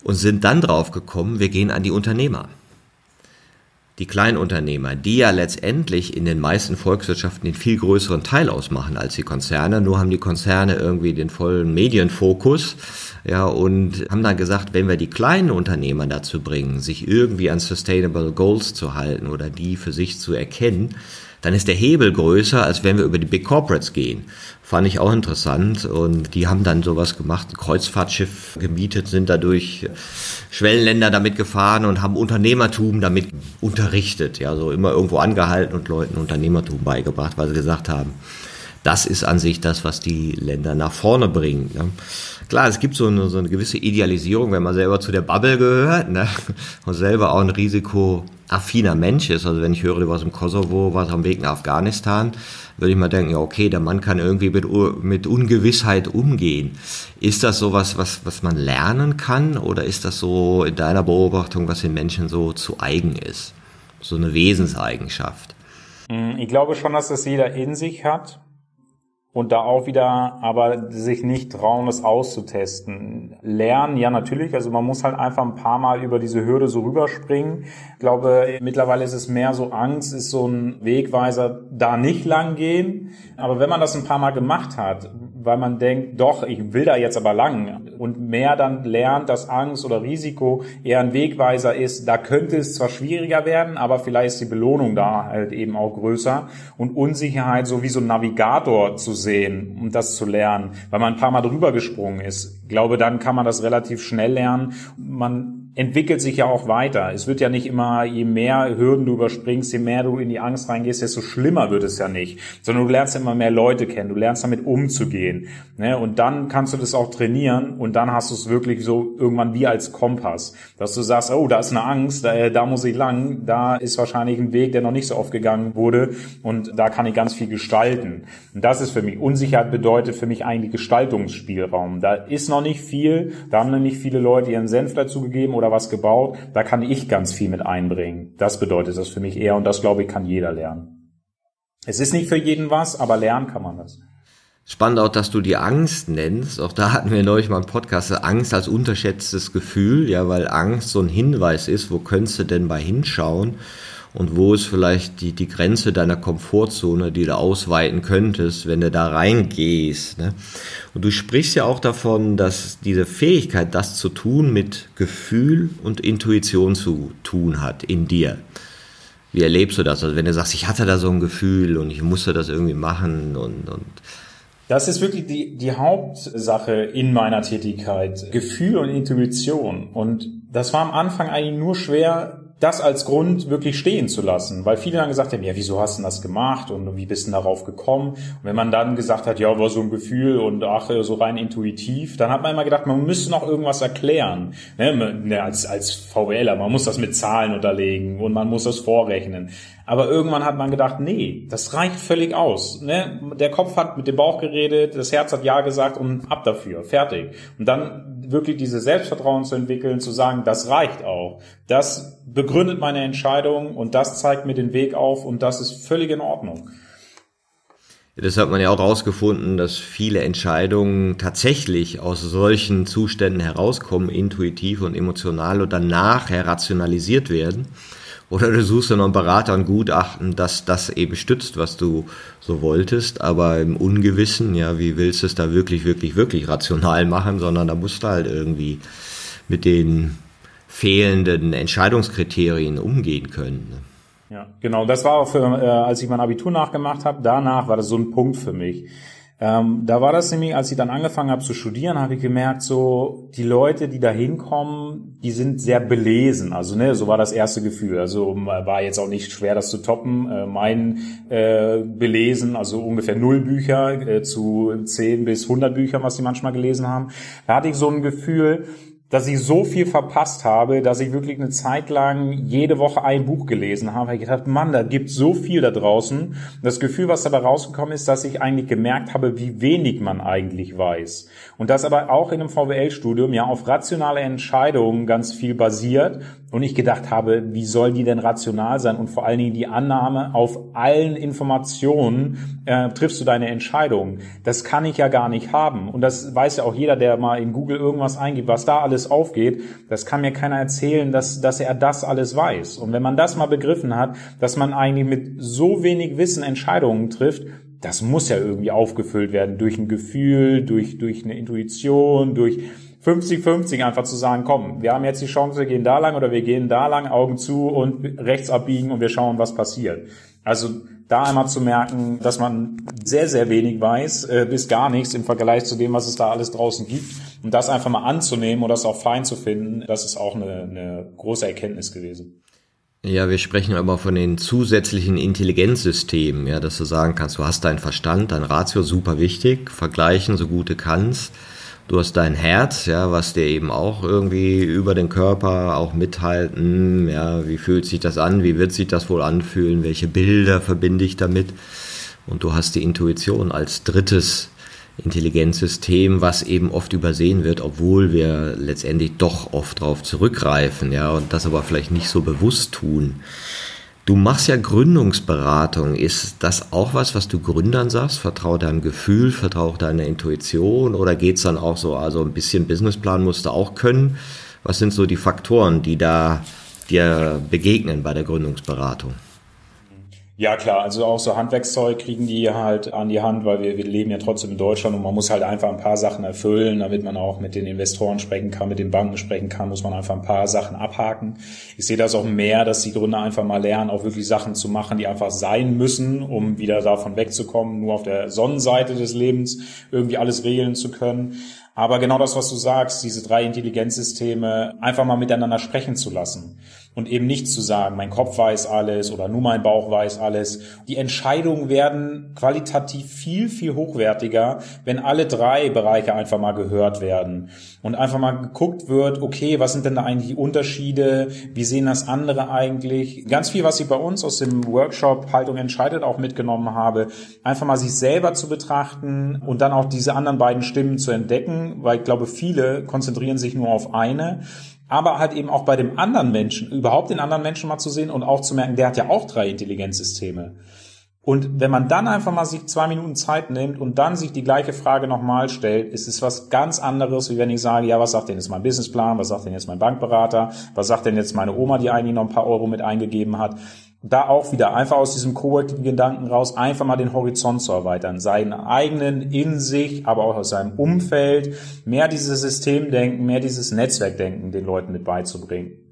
und sind dann drauf gekommen, wir gehen an die Unternehmer. Die Kleinunternehmer, die ja letztendlich in den meisten Volkswirtschaften den viel größeren Teil ausmachen als die Konzerne, nur haben die Konzerne irgendwie den vollen Medienfokus, ja, und haben dann gesagt, wenn wir die kleinen Unternehmer dazu bringen, sich irgendwie an Sustainable Goals zu halten oder die für sich zu erkennen, dann ist der Hebel größer, als wenn wir über die Big Corporates gehen. Fand ich auch interessant und die haben dann sowas gemacht, ein Kreuzfahrtschiff gemietet, sind dadurch Schwellenländer damit gefahren und haben Unternehmertum damit unterrichtet, ja, so immer irgendwo angehalten und Leuten Unternehmertum beigebracht, weil sie gesagt haben, das ist an sich das, was die Länder nach vorne bringt. Ne? Klar, es gibt so eine, so eine gewisse Idealisierung, wenn man selber zu der Bubble gehört ne? und selber auch ein risikoaffiner Mensch ist. Also wenn ich höre, du warst im Kosovo, warst am Weg nach Afghanistan, würde ich mal denken, ja okay, der Mann kann irgendwie mit, mit Ungewissheit umgehen. Ist das sowas, was, was man lernen kann oder ist das so in deiner Beobachtung, was den Menschen so zu eigen ist? So eine Wesenseigenschaft? Hm, ich glaube schon, dass das jeder in sich hat und da auch wieder aber sich nicht trauen, es auszutesten. Lernen, ja natürlich, also man muss halt einfach ein paar Mal über diese Hürde so rüberspringen. Ich glaube, mittlerweile ist es mehr so Angst, ist so ein Wegweiser, da nicht lang gehen. Aber wenn man das ein paar Mal gemacht hat, weil man denkt, doch, ich will da jetzt aber lang und mehr dann lernt, dass Angst oder Risiko eher ein Wegweiser ist, da könnte es zwar schwieriger werden, aber vielleicht ist die Belohnung da halt eben auch größer und Unsicherheit so wie so ein Navigator zu sehen und das zu lernen, weil man ein paar Mal drüber gesprungen ist. Ich glaube, dann kann man das relativ schnell lernen. Man entwickelt sich ja auch weiter. Es wird ja nicht immer, je mehr Hürden du überspringst, je mehr du in die Angst reingehst, desto schlimmer wird es ja nicht. Sondern du lernst immer mehr Leute kennen, du lernst damit umzugehen. Ne? Und dann kannst du das auch trainieren und dann hast du es wirklich so irgendwann wie als Kompass. Dass du sagst, oh, da ist eine Angst, da, da muss ich lang, da ist wahrscheinlich ein Weg, der noch nicht so oft gegangen wurde und da kann ich ganz viel gestalten. Und das ist für mich, Unsicherheit bedeutet für mich eigentlich Gestaltungsspielraum. Da ist noch nicht viel, da haben nicht viele Leute ihren Senf dazu gegeben oder was gebaut, da kann ich ganz viel mit einbringen. Das bedeutet das für mich eher und das glaube ich kann jeder lernen. Es ist nicht für jeden was, aber lernen kann man das. Spannend auch, dass du die Angst nennst. Auch da hatten wir neulich mal einen Podcast, Angst als unterschätztes Gefühl, ja, weil Angst so ein Hinweis ist, wo könntest du denn bei hinschauen? Und wo ist vielleicht die, die Grenze deiner Komfortzone, die du ausweiten könntest, wenn du da reingehst. Ne? Und du sprichst ja auch davon, dass diese Fähigkeit, das zu tun, mit Gefühl und Intuition zu tun hat in dir. Wie erlebst du das? Also wenn du sagst, ich hatte da so ein Gefühl und ich musste das irgendwie machen und, und das ist wirklich die, die Hauptsache in meiner Tätigkeit. Gefühl und Intuition. Und das war am Anfang eigentlich nur schwer, das als Grund wirklich stehen zu lassen, weil viele dann gesagt haben, ja, wieso hast du das gemacht und wie bist du darauf gekommen? Und wenn man dann gesagt hat, ja, war so ein Gefühl und ach, so rein intuitiv, dann hat man immer gedacht, man müsste noch irgendwas erklären, ne, ne als, als VWLer, man muss das mit Zahlen unterlegen und man muss das vorrechnen. Aber irgendwann hat man gedacht, nee, das reicht völlig aus. Ne? Der Kopf hat mit dem Bauch geredet, das Herz hat Ja gesagt und ab dafür, fertig. Und dann wirklich dieses Selbstvertrauen zu entwickeln, zu sagen, das reicht auch. Das begründet meine Entscheidung und das zeigt mir den Weg auf und das ist völlig in Ordnung. Das hat man ja auch rausgefunden, dass viele Entscheidungen tatsächlich aus solchen Zuständen herauskommen, intuitiv und emotional und danach rationalisiert werden. Oder du suchst dann noch einen Berater und Gutachten, dass das eben stützt, was du so wolltest. Aber im Ungewissen, ja, wie willst du es da wirklich, wirklich, wirklich rational machen, sondern da musst du halt irgendwie mit den fehlenden Entscheidungskriterien umgehen können. Ne? Ja, genau. Das war auch für, äh, als ich mein Abitur nachgemacht habe, danach war das so ein Punkt für mich Ähm, da war das nämlich, als ich dann angefangen habe zu studieren, habe ich gemerkt, so die Leute, die da hinkommen, die sind sehr belesen. Also ne, so war das erste Gefühl. Also war jetzt auch nicht schwer, das zu toppen. Äh, mein äh, belesen, also ungefähr null Bücher äh, zu zehn bis hundert Büchern, was sie manchmal gelesen haben. Da hatte ich so ein Gefühl, dass ich so viel verpasst habe, dass ich wirklich eine Zeit lang jede Woche ein Buch gelesen habe. Ich gedacht, Mann, da gibt so viel da draußen. Das Gefühl, was dabei rausgekommen ist, dass ich eigentlich gemerkt habe, wie wenig man eigentlich weiß. Und das aber auch in einem VWL-Studium ja auf rationale Entscheidungen ganz viel basiert. Und ich gedacht habe, wie soll die denn rational sein? Und vor allen Dingen die Annahme, auf allen Informationen äh, triffst du deine Entscheidung. Das kann ich ja gar nicht haben. Und das weiß ja auch jeder, der mal in Google irgendwas eingibt, was da alles aufgeht. Das kann mir keiner erzählen, dass, dass er das alles weiß. Und wenn man das mal begriffen hat, dass man eigentlich mit so wenig Wissen Entscheidungen trifft, das muss ja irgendwie aufgefüllt werden durch ein Gefühl, durch, durch eine Intuition, durch 50-50 einfach zu sagen, komm, wir haben jetzt die Chance, wir gehen da lang oder wir gehen da lang, Augen zu und rechts abbiegen und wir schauen, was passiert. Also da einmal zu merken, dass man sehr, sehr wenig weiß, äh, bis gar nichts im Vergleich zu dem, was es da alles draußen gibt. Und das einfach mal anzunehmen oder das auch fein zu finden, das ist auch eine, eine große Erkenntnis gewesen. Ja, wir sprechen aber von den zusätzlichen Intelligenzsystemen, ja, dass du sagen kannst, du hast deinen Verstand, dein Ratio, super wichtig, vergleichen so gut du kannst. Du hast dein Herz, ja, was dir eben auch irgendwie über den Körper auch mithalten, ja, wie fühlt sich das an, wie wird sich das wohl anfühlen, welche Bilder verbinde ich damit. Und du hast die Intuition als drittes Intelligenzsystem, was eben oft übersehen wird, obwohl wir letztendlich doch oft darauf zurückgreifen, ja, und das aber vielleicht nicht so bewusst tun. Du machst ja Gründungsberatung. Ist das auch was, was du Gründern sagst? Vertrau deinem Gefühl, vertrau deiner Intuition oder geht's dann auch so, also ein bisschen Businessplan musst du auch können? Was sind so die Faktoren, die da dir begegnen bei der Gründungsberatung? Ja klar, also auch so Handwerkszeug kriegen die halt an die Hand, weil wir, wir leben ja trotzdem in Deutschland und man muss halt einfach ein paar Sachen erfüllen, damit man auch mit den Investoren sprechen kann, mit den Banken sprechen kann, muss man einfach ein paar Sachen abhaken. Ich sehe das auch mehr, dass die Gründer einfach mal lernen, auch wirklich Sachen zu machen, die einfach sein müssen, um wieder davon wegzukommen, nur auf der Sonnenseite des Lebens irgendwie alles regeln zu können. Aber genau das, was du sagst, diese drei Intelligenzsysteme einfach mal miteinander sprechen zu lassen und eben nicht zu sagen, mein Kopf weiß alles oder nur mein Bauch weiß alles. Die Entscheidungen werden qualitativ viel, viel hochwertiger, wenn alle drei Bereiche einfach mal gehört werden und einfach mal geguckt wird, okay, was sind denn da eigentlich die Unterschiede? Wie sehen das andere eigentlich? Ganz viel, was ich bei uns aus dem Workshop Haltung entscheidet auch mitgenommen habe, einfach mal sich selber zu betrachten und dann auch diese anderen beiden Stimmen zu entdecken, weil ich glaube, viele konzentrieren sich nur auf eine aber halt eben auch bei dem anderen Menschen, überhaupt den anderen Menschen mal zu sehen und auch zu merken, der hat ja auch drei Intelligenzsysteme. Und wenn man dann einfach mal sich zwei Minuten Zeit nimmt und dann sich die gleiche Frage nochmal stellt, ist es was ganz anderes, wie wenn ich sage, ja, was sagt denn jetzt mein Businessplan, was sagt denn jetzt mein Bankberater, was sagt denn jetzt meine Oma, die eigentlich noch ein paar Euro mit eingegeben hat da auch wieder einfach aus diesem coworking Gedanken raus, einfach mal den Horizont zu erweitern, seinen eigenen in sich, aber auch aus seinem Umfeld, mehr dieses Systemdenken, mehr dieses Netzwerkdenken den Leuten mit beizubringen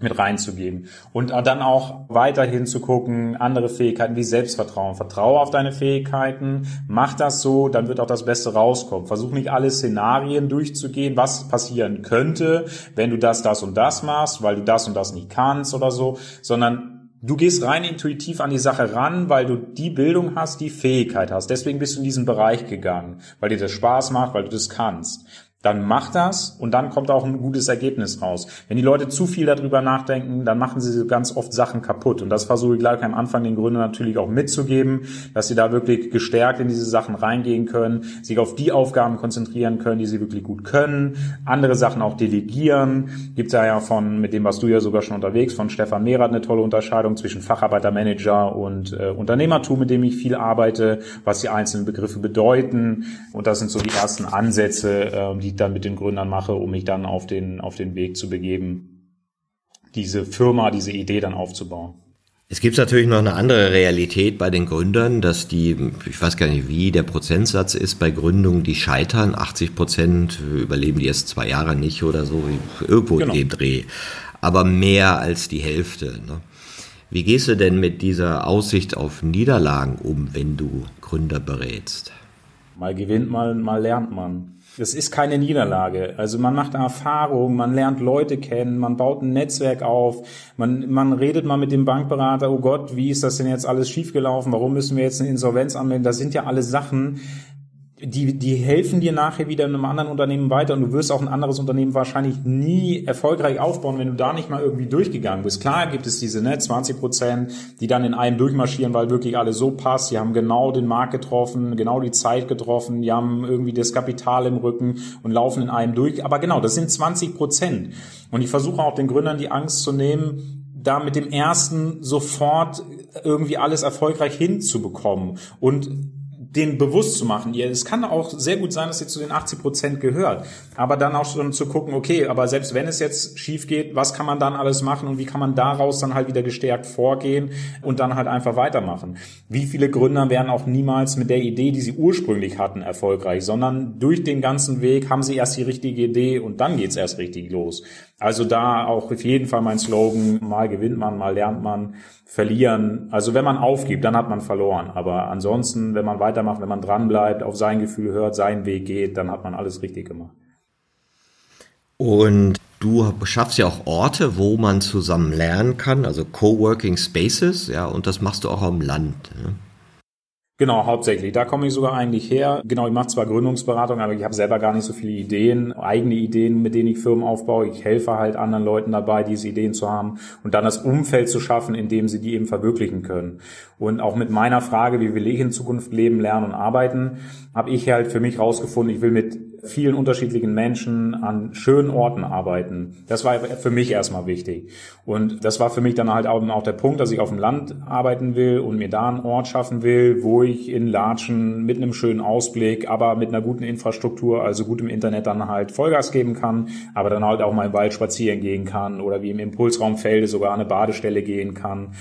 mit reinzugeben und dann auch weiterhin zu gucken, andere Fähigkeiten wie Selbstvertrauen. Vertraue auf deine Fähigkeiten, mach das so, dann wird auch das Beste rauskommen. Versuch nicht alle Szenarien durchzugehen, was passieren könnte, wenn du das, das und das machst, weil du das und das nicht kannst oder so, sondern Du gehst rein intuitiv an die Sache ran, weil du die Bildung hast, die Fähigkeit hast. Deswegen bist du in diesen Bereich gegangen, weil dir das Spaß macht, weil du das kannst dann mach das und dann kommt auch ein gutes Ergebnis raus. Wenn die Leute zu viel darüber nachdenken, dann machen sie ganz oft Sachen kaputt. Und das versuche ich gleich am Anfang den Gründern natürlich auch mitzugeben, dass sie da wirklich gestärkt in diese Sachen reingehen können, sich auf die Aufgaben konzentrieren können, die sie wirklich gut können, andere Sachen auch delegieren. Gibt ja ja von, mit dem was du ja sogar schon unterwegs, von Stefan Mehrath eine tolle Unterscheidung zwischen Facharbeitermanager und äh, Unternehmertum, mit dem ich viel arbeite, was die einzelnen Begriffe bedeuten. Und das sind so die ersten Ansätze, äh, die die ich dann mit den Gründern mache, um mich dann auf den, auf den Weg zu begeben, diese Firma, diese Idee dann aufzubauen. Es gibt natürlich noch eine andere Realität bei den Gründern, dass die, ich weiß gar nicht, wie der Prozentsatz ist bei Gründungen, die scheitern. 80 Prozent überleben die erst zwei Jahre nicht oder so, irgendwo genau. in dem Dreh. Aber mehr als die Hälfte. Ne? Wie gehst du denn mit dieser Aussicht auf Niederlagen um, wenn du Gründer berätst? Mal gewinnt man, mal lernt man. Das ist keine Niederlage. Also man macht Erfahrung, man lernt Leute kennen, man baut ein Netzwerk auf, man, man redet mal mit dem Bankberater, oh Gott, wie ist das denn jetzt alles schiefgelaufen? Warum müssen wir jetzt eine Insolvenz anmelden? Das sind ja alle Sachen, die, die helfen dir nachher wieder in einem anderen Unternehmen weiter und du wirst auch ein anderes Unternehmen wahrscheinlich nie erfolgreich aufbauen, wenn du da nicht mal irgendwie durchgegangen bist. Klar gibt es diese ne, 20 Prozent, die dann in einem durchmarschieren, weil wirklich alles so passt. Die haben genau den Markt getroffen, genau die Zeit getroffen, die haben irgendwie das Kapital im Rücken und laufen in einem durch. Aber genau, das sind 20 Prozent. Und ich versuche auch den Gründern die Angst zu nehmen, da mit dem ersten sofort irgendwie alles erfolgreich hinzubekommen. Und den bewusst zu machen. Es kann auch sehr gut sein, dass ihr zu den 80 Prozent gehört. Aber dann auch schon zu gucken, okay, aber selbst wenn es jetzt schief geht, was kann man dann alles machen und wie kann man daraus dann halt wieder gestärkt vorgehen und dann halt einfach weitermachen. Wie viele Gründer werden auch niemals mit der Idee, die sie ursprünglich hatten, erfolgreich, sondern durch den ganzen Weg haben sie erst die richtige Idee und dann geht's erst richtig los. Also da auch auf jeden Fall mein Slogan, mal gewinnt man, mal lernt man verlieren. Also wenn man aufgibt, dann hat man verloren. Aber ansonsten, wenn man weitermacht, wenn man dranbleibt, auf sein Gefühl hört, seinen Weg geht, dann hat man alles richtig gemacht. Und du schaffst ja auch Orte, wo man zusammen lernen kann, also Coworking Spaces, ja, und das machst du auch am Land. Ne? Genau, hauptsächlich. Da komme ich sogar eigentlich her. Genau, ich mache zwar Gründungsberatung, aber ich habe selber gar nicht so viele Ideen, eigene Ideen, mit denen ich Firmen aufbaue. Ich helfe halt anderen Leuten dabei, diese Ideen zu haben und dann das Umfeld zu schaffen, in dem sie die eben verwirklichen können. Und auch mit meiner Frage, wie will ich in Zukunft leben, lernen und arbeiten, habe ich halt für mich rausgefunden, ich will mit vielen unterschiedlichen Menschen an schönen Orten arbeiten. Das war für mich erstmal wichtig. Und das war für mich dann halt auch, der Punkt, dass ich auf dem Land arbeiten will und mir da einen Ort schaffen will, wo ich in Latschen mit einem schönen Ausblick, aber mit einer guten Infrastruktur, also gutem Internet dann halt Vollgas geben kann, aber dann halt auch mal im Wald spazieren gehen kann oder wie im Impulsraumfelde sogar an eine Badestelle gehen kann.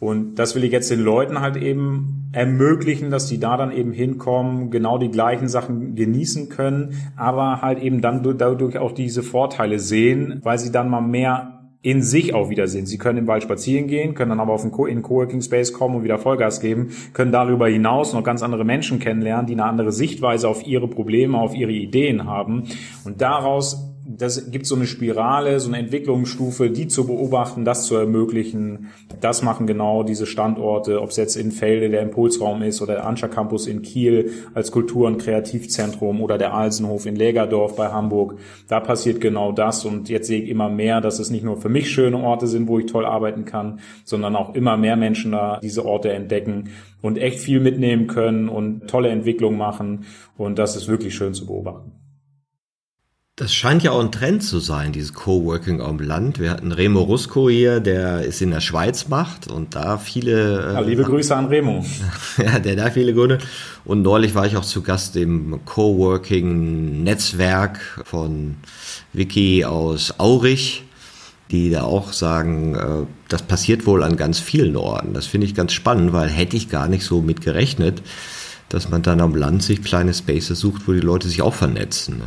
Und das will ich jetzt den Leuten halt eben ermöglichen, dass die da dann eben hinkommen, genau die gleichen Sachen genießen können, aber halt eben dann dadurch auch diese Vorteile sehen, weil sie dann mal mehr in sich auch wieder sind. Sie können im Wald spazieren gehen, können dann aber auf den Co in Coworking Space kommen und wieder Vollgas geben, können darüber hinaus noch ganz andere Menschen kennenlernen, die eine andere Sichtweise auf ihre Probleme, auf ihre Ideen haben. Und daraus das gibt so eine Spirale, so eine Entwicklungsstufe, die zu beobachten, das zu ermöglichen. Das machen genau diese Standorte, ob es jetzt in Felde der Impulsraum ist oder der Anscher Campus in Kiel als Kultur- und Kreativzentrum oder der Alsenhof in Lägerdorf bei Hamburg. Da passiert genau das und jetzt sehe ich immer mehr, dass es nicht nur für mich schöne Orte sind, wo ich toll arbeiten kann, sondern auch immer mehr Menschen da diese Orte entdecken und echt viel mitnehmen können und tolle Entwicklungen machen und das ist wirklich schön zu beobachten. Das scheint ja auch ein Trend zu sein, dieses Coworking am Land. Wir hatten Remo Rusco hier, der ist in der Schweiz macht und da viele. Ja, liebe äh, Grüße an Remo. ja, der da viele Gründe. Und neulich war ich auch zu Gast im Coworking-Netzwerk von Vicky aus Aurich, die da auch sagen, äh, das passiert wohl an ganz vielen Orten. Das finde ich ganz spannend, weil hätte ich gar nicht so mit gerechnet, dass man dann am Land sich kleine Spaces sucht, wo die Leute sich auch vernetzen. Ne?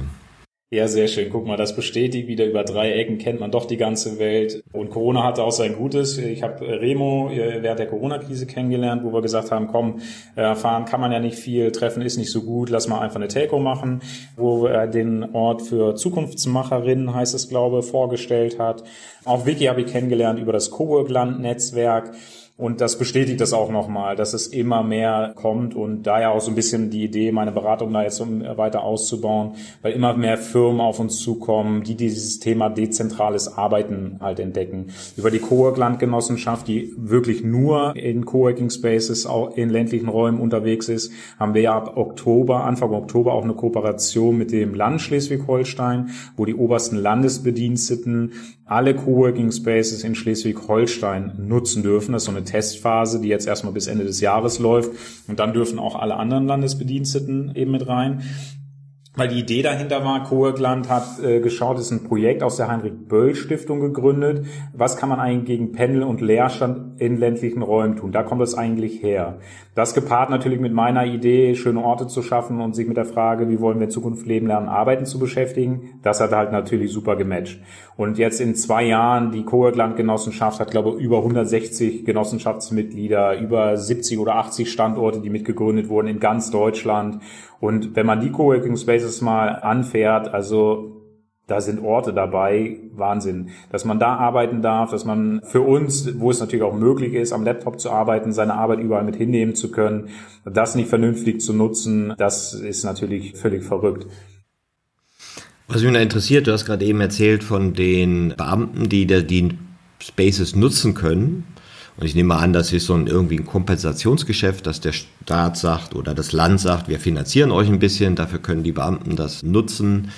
Ja, sehr schön. Guck mal, das bestätigt wieder über drei Ecken kennt man doch die ganze Welt. Und Corona hatte auch sein Gutes. Ich habe Remo äh, während der Corona-Krise kennengelernt, wo wir gesagt haben, komm, äh, fahren kann man ja nicht viel, treffen ist nicht so gut, lass mal einfach eine Telco machen, wo er den Ort für Zukunftsmacherinnen, heißt es glaube, vorgestellt hat. Auch Wiki habe ich kennengelernt über das Cowork-Land-Netzwerk. Und das bestätigt das auch nochmal, dass es immer mehr kommt und daher auch so ein bisschen die Idee, meine Beratung da jetzt um weiter auszubauen, weil immer mehr Firmen auf uns zukommen, die dieses Thema dezentrales Arbeiten halt entdecken. Über die Cowork-Landgenossenschaft, die wirklich nur in Coworking Spaces auch in ländlichen Räumen unterwegs ist, haben wir ja ab Oktober, Anfang Oktober auch eine Kooperation mit dem Land Schleswig-Holstein, wo die obersten Landesbediensteten alle Coworking Spaces in Schleswig-Holstein nutzen dürfen. Das ist so eine Testphase, die jetzt erstmal bis Ende des Jahres läuft. Und dann dürfen auch alle anderen Landesbediensteten eben mit rein. Weil die Idee dahinter war, Coworkland hat äh, geschaut, ist ein Projekt aus der Heinrich-Böll-Stiftung gegründet. Was kann man eigentlich gegen Pendel und Leerstand in ländlichen Räumen tun? Da kommt es eigentlich her. Das gepaart natürlich mit meiner Idee, schöne Orte zu schaffen und sich mit der Frage, wie wollen wir in Zukunft leben, lernen, arbeiten zu beschäftigen. Das hat halt natürlich super gematcht. Und jetzt in zwei Jahren, die Coworkland-Genossenschaft hat, glaube ich, über 160 Genossenschaftsmitglieder, über 70 oder 80 Standorte, die mitgegründet wurden in ganz Deutschland. Und wenn man die Coworking Spaces mal anfährt, also da sind Orte dabei, Wahnsinn, dass man da arbeiten darf, dass man für uns, wo es natürlich auch möglich ist, am Laptop zu arbeiten, seine Arbeit überall mit hinnehmen zu können, das nicht vernünftig zu nutzen, das ist natürlich völlig verrückt. Was mich noch interessiert, du hast gerade eben erzählt von den Beamten, die die Spaces nutzen können. Und ich nehme an, das ist so ein irgendwie ein Kompensationsgeschäft, dass der Staat sagt oder das Land sagt, wir finanzieren euch ein bisschen, dafür können die Beamten das nutzen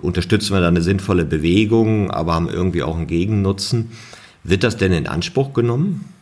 unterstützen wir da eine sinnvolle Bewegung, aber haben irgendwie auch einen Gegennutzen. Wird das denn in Anspruch genommen?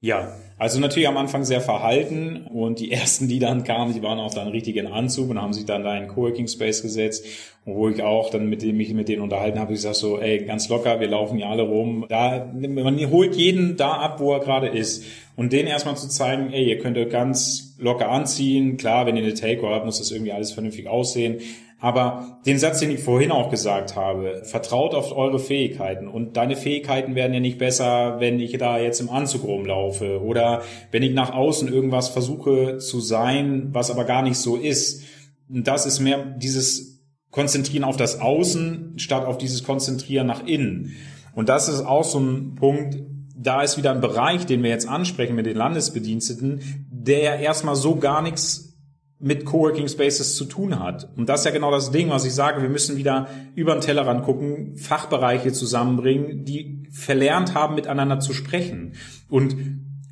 Ja, also natürlich am Anfang sehr verhalten und die ersten, die dann kamen, die waren auch dann richtig in Anzug und haben sich dann da in Coworking Space gesetzt, wo ich auch dann mit dem mich mit denen unterhalten habe, ich sag so, ey, ganz locker, wir laufen hier alle rum. Da man holt jeden da ab, wo er gerade ist und denen erstmal zu zeigen, ey, ihr könnt euch ganz locker anziehen. Klar, wenn ihr eine Takeover habt, muss das irgendwie alles vernünftig aussehen, aber den Satz, den ich vorhin auch gesagt habe, vertraut auf eure Fähigkeiten. Und deine Fähigkeiten werden ja nicht besser, wenn ich da jetzt im Anzug rumlaufe oder wenn ich nach außen irgendwas versuche zu sein, was aber gar nicht so ist. Und das ist mehr dieses Konzentrieren auf das Außen statt auf dieses Konzentrieren nach innen. Und das ist auch so ein Punkt, da ist wieder ein Bereich, den wir jetzt ansprechen mit den Landesbediensteten, der ja erstmal so gar nichts mit Coworking Spaces zu tun hat. Und das ist ja genau das Ding, was ich sage. Wir müssen wieder über den Tellerrand gucken, Fachbereiche zusammenbringen, die verlernt haben, miteinander zu sprechen. Und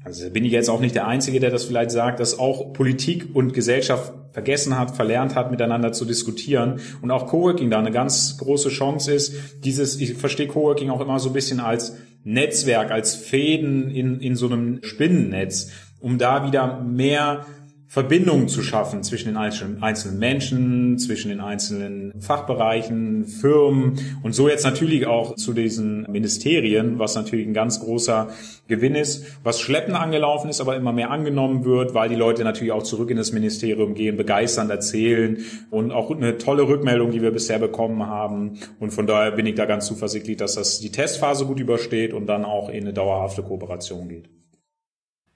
also bin ich jetzt auch nicht der Einzige, der das vielleicht sagt, dass auch Politik und Gesellschaft vergessen hat, verlernt hat, miteinander zu diskutieren. Und auch Coworking da eine ganz große Chance ist. Dieses, ich verstehe Coworking auch immer so ein bisschen als Netzwerk, als Fäden in, in so einem Spinnennetz, um da wieder mehr Verbindungen zu schaffen zwischen den einzelnen Menschen, zwischen den einzelnen Fachbereichen, Firmen und so jetzt natürlich auch zu diesen Ministerien, was natürlich ein ganz großer Gewinn ist, was schleppend angelaufen ist, aber immer mehr angenommen wird, weil die Leute natürlich auch zurück in das Ministerium gehen, begeisternd erzählen und auch eine tolle Rückmeldung, die wir bisher bekommen haben. Und von daher bin ich da ganz zuversichtlich, dass das die Testphase gut übersteht und dann auch in eine dauerhafte Kooperation geht.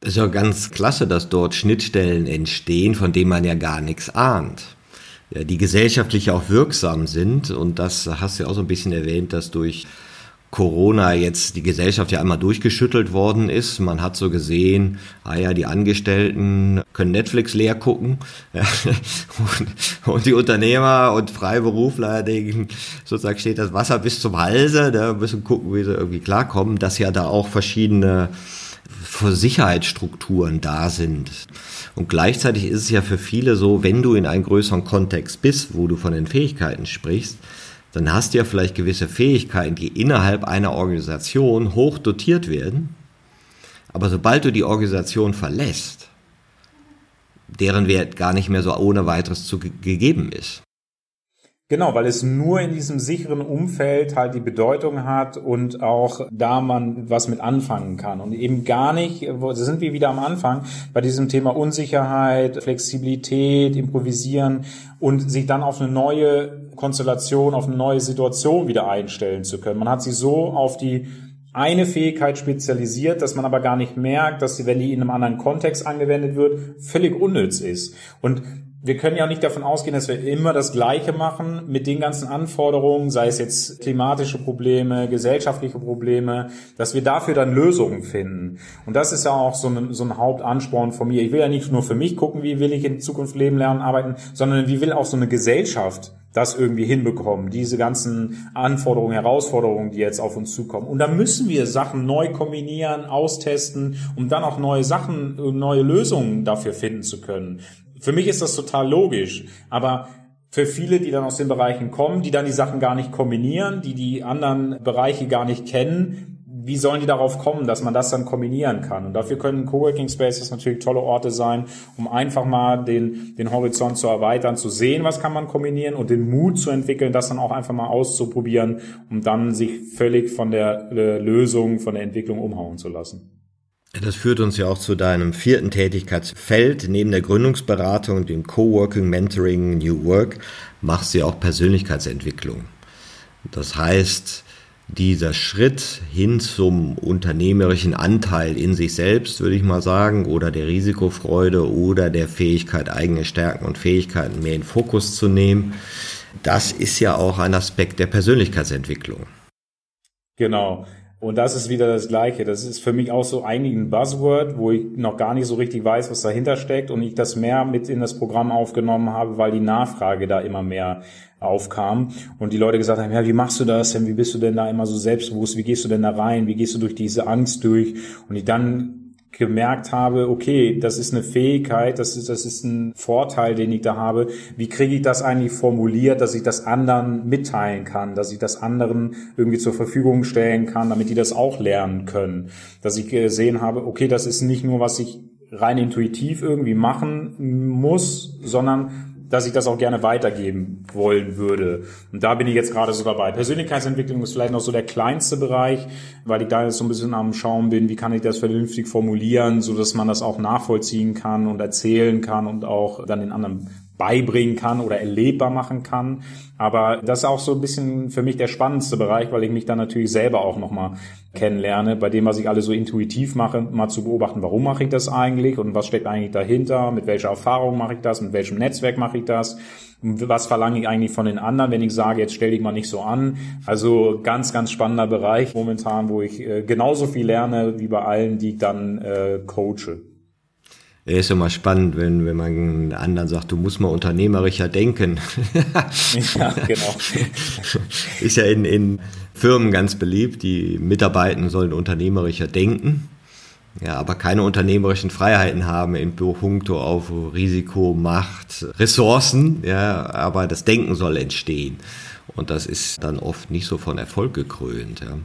Es ist ja ganz klasse, dass dort Schnittstellen entstehen, von denen man ja gar nichts ahnt. Ja, die gesellschaftlich auch wirksam sind. Und das hast du ja auch so ein bisschen erwähnt, dass durch Corona jetzt die Gesellschaft ja einmal durchgeschüttelt worden ist. Man hat so gesehen, ah ja, die Angestellten können Netflix leer gucken und, und, die Unternehmer und Freiberufler denken, sozusagen steht das Wasser bis zum Halse, da müssen gucken, wie sie irgendwie klarkommen, dass ja da auch verschiedene Sicherheitsstrukturen da sind. Und gleichzeitig ist es ja für viele so, wenn du in einem größeren Kontext bist, wo du von den Fähigkeiten sprichst, dann hast du ja vielleicht gewisse Fähigkeiten, die innerhalb einer Organisation hoch dotiert werden. Aber sobald du die Organisation verlässt, deren Wert gar nicht mehr so ohne weiteres zu gegeben ist. Genau, weil es nur in diesem sicheren Umfeld halt die Bedeutung hat und auch da man was mit anfangen kann und eben gar nicht, wo sind wir wieder am Anfang bei diesem Thema Unsicherheit, Flexibilität, Improvisieren und sich dann auf eine neue Konstellation, auf eine neue Situation wieder einstellen zu können. Man hat sich so auf die eine Fähigkeit spezialisiert, dass man aber gar nicht merkt, dass sie, wenn die in einem anderen Kontext angewendet wird, völlig unnütz ist. Und wir können ja nicht davon ausgehen, dass wir immer das Gleiche machen mit den ganzen Anforderungen, sei es jetzt klimatische Probleme, gesellschaftliche Probleme, dass wir dafür dann Lösungen finden. Und das ist ja auch so ein, so ein Hauptansporn von mir. Ich will ja nicht nur für mich gucken, wie will ich in Zukunft leben, lernen, arbeiten, sondern wie will auch so eine Gesellschaft das irgendwie hinbekommen, diese ganzen Anforderungen, Herausforderungen, die jetzt auf uns zukommen. Und da müssen wir Sachen neu kombinieren, austesten, um dann auch neue Sachen, neue Lösungen dafür finden zu können. Für mich ist das total logisch, aber für viele, die dann aus den Bereichen kommen, die dann die Sachen gar nicht kombinieren, die die anderen Bereiche gar nicht kennen, wie sollen die darauf kommen, dass man das dann kombinieren kann? Und dafür können Coworking Spaces natürlich tolle Orte sein, um einfach mal den, den Horizont zu erweitern, zu sehen, was kann man kombinieren und den Mut zu entwickeln, das dann auch einfach mal auszuprobieren, um dann sich völlig von der äh, Lösung, von der Entwicklung umhauen zu lassen. Das führt uns ja auch zu deinem vierten Tätigkeitsfeld. Neben der Gründungsberatung, dem Coworking, Mentoring, New Work, machst du ja auch Persönlichkeitsentwicklung. Das heißt, dieser Schritt hin zum unternehmerischen Anteil in sich selbst, würde ich mal sagen, oder der Risikofreude oder der Fähigkeit, eigene Stärken und Fähigkeiten mehr in Fokus zu nehmen, das ist ja auch ein Aspekt der Persönlichkeitsentwicklung. Genau. Und das ist wieder das Gleiche. Das ist für mich auch so eigentlich ein Buzzword, wo ich noch gar nicht so richtig weiß, was dahinter steckt und ich das mehr mit in das Programm aufgenommen habe, weil die Nachfrage da immer mehr aufkam und die Leute gesagt haben, ja, wie machst du das denn? Wie bist du denn da immer so selbstbewusst? Wie gehst du denn da rein? Wie gehst du durch diese Angst durch? Und ich dann gemerkt habe, okay, das ist eine Fähigkeit, das ist, das ist ein Vorteil, den ich da habe. Wie kriege ich das eigentlich formuliert, dass ich das anderen mitteilen kann, dass ich das anderen irgendwie zur Verfügung stellen kann, damit die das auch lernen können. Dass ich gesehen habe, okay, das ist nicht nur, was ich rein intuitiv irgendwie machen muss, sondern dass ich das auch gerne weitergeben wollen würde. Und da bin ich jetzt gerade so dabei. Persönlichkeitsentwicklung ist vielleicht noch so der kleinste Bereich, weil ich da jetzt so ein bisschen am Schauen bin, wie kann ich das vernünftig formulieren, so dass man das auch nachvollziehen kann und erzählen kann und auch dann den anderen beibringen kann oder erlebbar machen kann. Aber das ist auch so ein bisschen für mich der spannendste Bereich, weil ich mich dann natürlich selber auch nochmal kennenlerne, bei dem, was ich alles so intuitiv mache, mal zu beobachten, warum mache ich das eigentlich und was steckt eigentlich dahinter, mit welcher Erfahrung mache ich das, mit welchem Netzwerk mache ich das, was verlange ich eigentlich von den anderen, wenn ich sage, jetzt stell dich mal nicht so an. Also ganz, ganz spannender Bereich momentan, wo ich äh, genauso viel lerne wie bei allen, die ich dann äh, coache. Er ist immer spannend, wenn, wenn man anderen sagt, du musst mal unternehmerischer denken. ja, genau. ist ja in, in Firmen ganz beliebt, die Mitarbeiter sollen unternehmerischer denken. Ja, aber keine unternehmerischen Freiheiten haben in puncto auf Risiko, Macht, Ressourcen. Ja, aber das Denken soll entstehen. Und das ist dann oft nicht so von Erfolg gekrönt. Ja.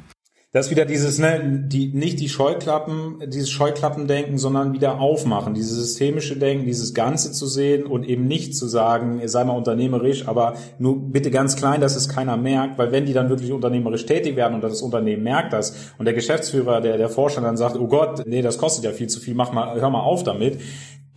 Das wieder dieses, ne, die, nicht die Scheuklappen, dieses Scheuklappendenken, sondern wieder aufmachen, dieses systemische Denken, dieses Ganze zu sehen und eben nicht zu sagen, sei mal unternehmerisch, aber nur bitte ganz klein, dass es keiner merkt, weil wenn die dann wirklich unternehmerisch tätig werden und das Unternehmen merkt das und der Geschäftsführer, der, der Vorstand dann sagt, oh Gott, nee, das kostet ja viel zu viel, mach mal, hör mal auf damit,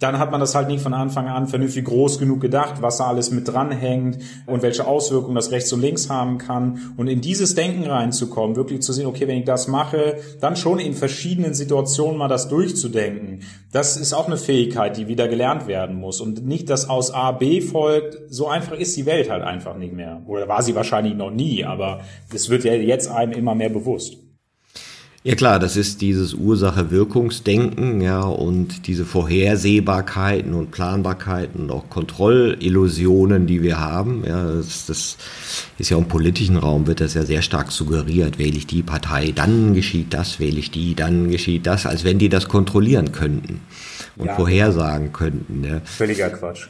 dann hat man das halt nicht von Anfang an vernünftig groß genug gedacht, was da alles mit dranhängt und welche Auswirkungen das rechts und links haben kann. Und in dieses Denken reinzukommen, wirklich zu sehen, okay, wenn ich das mache, dann schon in verschiedenen Situationen mal das durchzudenken. Das ist auch eine Fähigkeit, die wieder gelernt werden muss. Und nicht, dass aus A B folgt. So einfach ist die Welt halt einfach nicht mehr. Oder war sie wahrscheinlich noch nie, aber es wird ja jetzt einem immer mehr bewusst. Ja klar, das ist dieses Ursache-Wirkungsdenken, ja, und diese Vorhersehbarkeiten und Planbarkeiten und auch Kontrollillusionen, die wir haben. Ja, das, das ist ja im politischen Raum wird das ja sehr stark suggeriert. Wähle ich die Partei, dann geschieht das, wähle ich die, dann geschieht das, als wenn die das kontrollieren könnten und ja. vorhersagen könnten. Ja. Völliger Quatsch.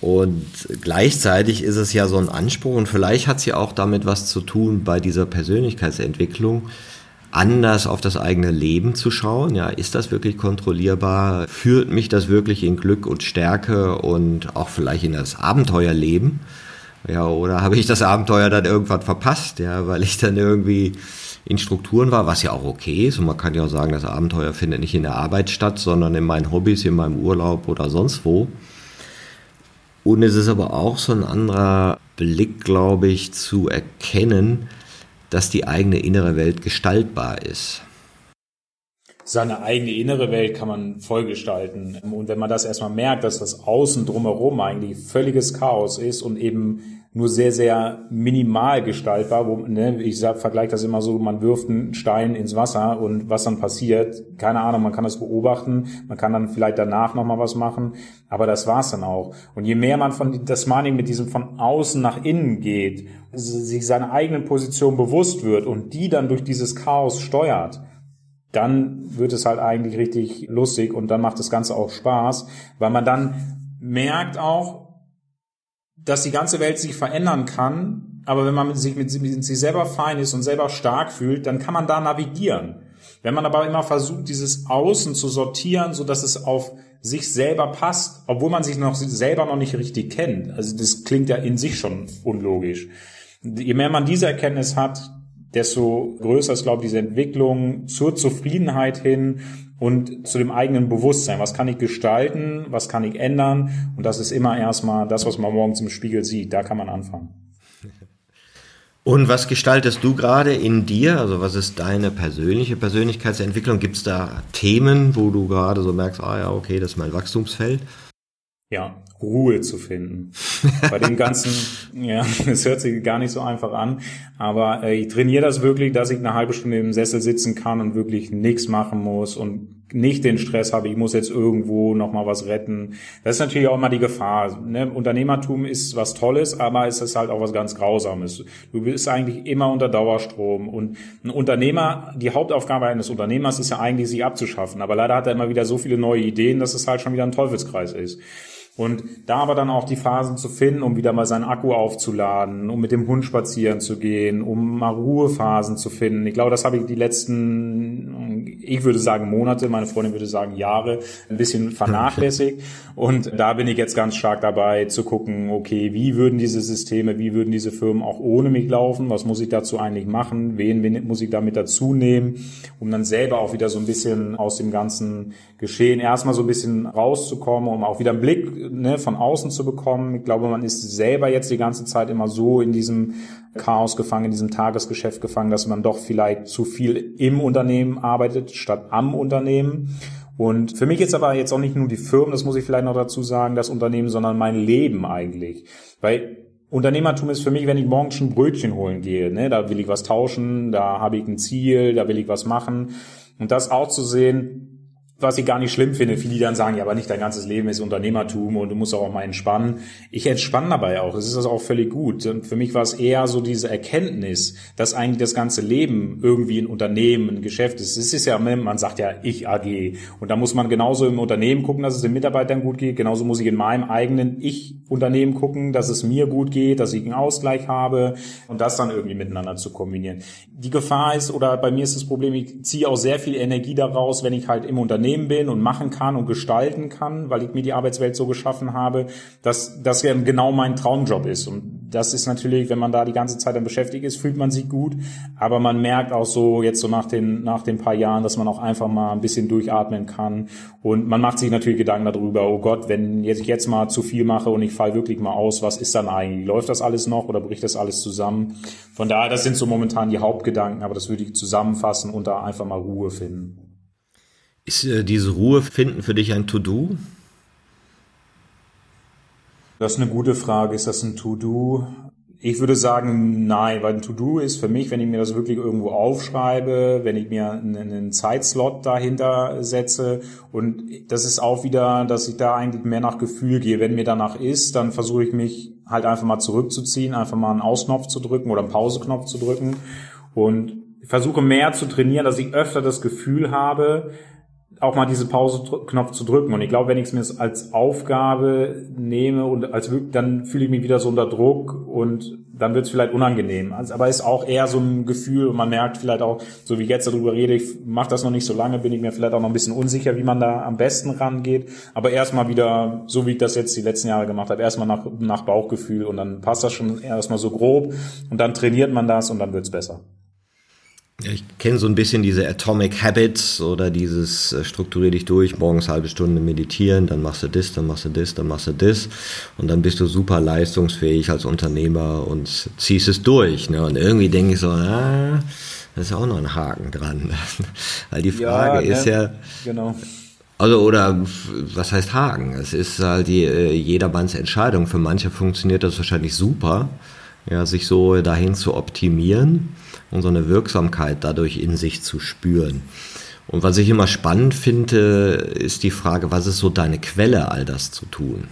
Und gleichzeitig ist es ja so ein Anspruch und vielleicht hat es ja auch damit was zu tun bei dieser Persönlichkeitsentwicklung anders auf das eigene Leben zu schauen. Ja, ist das wirklich kontrollierbar? Führt mich das wirklich in Glück und Stärke und auch vielleicht in das Abenteuerleben? Ja, oder habe ich das Abenteuer dann irgendwann verpasst? Ja, weil ich dann irgendwie in Strukturen war, was ja auch okay ist. Und man kann ja auch sagen, das Abenteuer findet nicht in der Arbeit statt, sondern in meinen Hobbys, in meinem Urlaub oder sonst wo. Und es ist aber auch so ein anderer Blick, glaube ich, zu erkennen, dass die eigene innere Welt gestaltbar ist. Seine eigene innere Welt kann man voll gestalten. Und wenn man das erstmal merkt, dass das Außen drumherum eigentlich völliges Chaos ist und eben nur sehr, sehr minimal gestaltbar. Wo, ne, ich vergleiche das immer so, man wirft einen Stein ins Wasser und was dann passiert, keine Ahnung, man kann das beobachten, man kann dann vielleicht danach nochmal was machen, aber das war's dann auch. Und je mehr man von das Mining mit diesem von außen nach innen geht, sich seiner eigenen Position bewusst wird und die dann durch dieses Chaos steuert, dann wird es halt eigentlich richtig lustig und dann macht das Ganze auch Spaß, weil man dann merkt auch, dass die ganze Welt sich verändern kann, aber wenn man sich, mit, mit sich selber fein ist und selber stark fühlt, dann kann man da navigieren. Wenn man aber immer versucht, dieses Außen zu sortieren, so dass es auf sich selber passt, obwohl man sich noch selber noch nicht richtig kennt. Also das klingt ja in sich schon unlogisch. Je mehr man diese Erkenntnis hat, desto größer ist, glaube ich, diese Entwicklung zur Zufriedenheit hin und zu dem eigenen Bewusstsein. Was kann ich gestalten? Was kann ich ändern? Und das ist immer erstmal das, was man morgens im Spiegel sieht. Da kann man anfangen. Und was gestaltest du gerade in dir? Also was ist deine persönliche Persönlichkeitsentwicklung? Gibt es da Themen, wo du gerade so merkst, ah ja, okay, das ist mein Wachstumsfeld? Ja, Ruhe zu finden. Bei dem ganzen, ja, es hört sich gar nicht so einfach an, aber äh, ich trainiere das wirklich, dass ich eine halbe Stunde im Sessel sitzen kann und wirklich nichts machen muss und nicht den Stress habe, ich muss jetzt irgendwo nochmal was retten. Das ist natürlich auch immer die Gefahr. Ne? Unternehmertum ist was Tolles, aber es ist halt auch was ganz Grausames. Du bist eigentlich immer unter Dauerstrom. Und ein Unternehmer, die Hauptaufgabe eines Unternehmers ist ja eigentlich, sich abzuschaffen. Aber leider hat er immer wieder so viele neue Ideen, dass es halt schon wieder ein Teufelskreis ist. Und da aber dann auch die Phasen zu finden, um wieder mal seinen Akku aufzuladen, um mit dem Hund spazieren zu gehen, um mal Ruhephasen zu finden. Ich glaube, das habe ich die letzten, ich würde sagen Monate, meine Freundin würde sagen Jahre, ein bisschen vernachlässigt. Und da bin ich jetzt ganz stark dabei zu gucken, okay, wie würden diese Systeme, wie würden diese Firmen auch ohne mich laufen? Was muss ich dazu eigentlich machen? Wen, wen muss ich damit dazu nehmen? Um dann selber auch wieder so ein bisschen aus dem ganzen Geschehen erstmal so ein bisschen rauszukommen, um auch wieder einen Blick ne, von außen zu bekommen. Ich glaube, man ist selber jetzt die ganze Zeit immer so in diesem Chaos gefangen, in diesem Tagesgeschäft gefangen, dass man doch vielleicht zu viel im Unternehmen arbeitet statt am Unternehmen. Und für mich ist aber jetzt auch nicht nur die Firmen, das muss ich vielleicht noch dazu sagen, das Unternehmen, sondern mein Leben eigentlich. Weil Unternehmertum ist für mich, wenn ich morgens schon Brötchen holen gehe. Ne? Da will ich was tauschen, da habe ich ein Ziel, da will ich was machen. Und das auch zu sehen, was ich gar nicht schlimm finde. Viele, die dann sagen, ja, aber nicht dein ganzes Leben ist Unternehmertum und du musst auch mal entspannen. Ich entspanne dabei auch. Das ist also auch völlig gut. Und für mich war es eher so diese Erkenntnis, dass eigentlich das ganze Leben irgendwie ein Unternehmen, ein Geschäft ist. Es ist ja, man sagt ja, ich AG. Und da muss man genauso im Unternehmen gucken, dass es den Mitarbeitern gut geht. Genauso muss ich in meinem eigenen Ich-Unternehmen gucken, dass es mir gut geht, dass ich einen Ausgleich habe und das dann irgendwie miteinander zu kombinieren. Die Gefahr ist, oder bei mir ist das Problem, ich ziehe auch sehr viel Energie daraus, wenn ich halt im Unternehmen Unternehmen bin und machen kann und gestalten kann, weil ich mir die Arbeitswelt so geschaffen habe, dass das genau mein Traumjob ist. Und das ist natürlich, wenn man da die ganze Zeit dann beschäftigt ist, fühlt man sich gut. Aber man merkt auch so jetzt so nach den, nach den paar Jahren, dass man auch einfach mal ein bisschen durchatmen kann. Und man macht sich natürlich Gedanken darüber, oh Gott, wenn ich jetzt mal zu viel mache und ich fall wirklich mal aus, was ist dann eigentlich? Läuft das alles noch oder bricht das alles zusammen? Von daher, das sind so momentan die Hauptgedanken, aber das würde ich zusammenfassen und da einfach mal Ruhe finden. Ist äh, diese Ruhe finden für dich ein To-Do? Das ist eine gute Frage. Ist das ein To-Do? Ich würde sagen, nein, weil ein To-Do ist für mich, wenn ich mir das wirklich irgendwo aufschreibe, wenn ich mir einen Zeitslot dahinter setze und das ist auch wieder, dass ich da eigentlich mehr nach Gefühl gehe. Wenn mir danach ist, dann versuche ich mich halt einfach mal zurückzuziehen, einfach mal einen Ausknopf zu drücken oder einen Pauseknopf zu drücken und versuche mehr zu trainieren, dass ich öfter das Gefühl habe, auch mal diese Pause-Knopf zu drücken. Und ich glaube, wenn ich es mir als Aufgabe nehme und als dann fühle ich mich wieder so unter Druck und dann wird es vielleicht unangenehm. Also, aber ist auch eher so ein Gefühl und man merkt vielleicht auch, so wie jetzt darüber rede, ich mache das noch nicht so lange, bin ich mir vielleicht auch noch ein bisschen unsicher, wie man da am besten rangeht. Aber erstmal wieder, so wie ich das jetzt die letzten Jahre gemacht habe, erstmal nach, nach Bauchgefühl und dann passt das schon erstmal so grob und dann trainiert man das und dann wird's besser. Ja, ich kenne so ein bisschen diese Atomic Habits oder dieses äh, strukturier dich durch, morgens halbe Stunde meditieren, dann machst du das, dann machst du das, dann machst du das und dann bist du super leistungsfähig als Unternehmer und ziehst es durch. Ne? Und irgendwie denke ich so, ah, da ist auch noch ein Haken dran. Weil die Frage ja, ist ne? ja, genau. Also oder was heißt Haken? Es ist halt die, äh, jedermanns Entscheidung. Für manche funktioniert das wahrscheinlich super, ja, sich so dahin zu optimieren und so eine Wirksamkeit dadurch in sich zu spüren. Und was ich immer spannend finde, ist die Frage, was ist so deine Quelle, all das zu tun?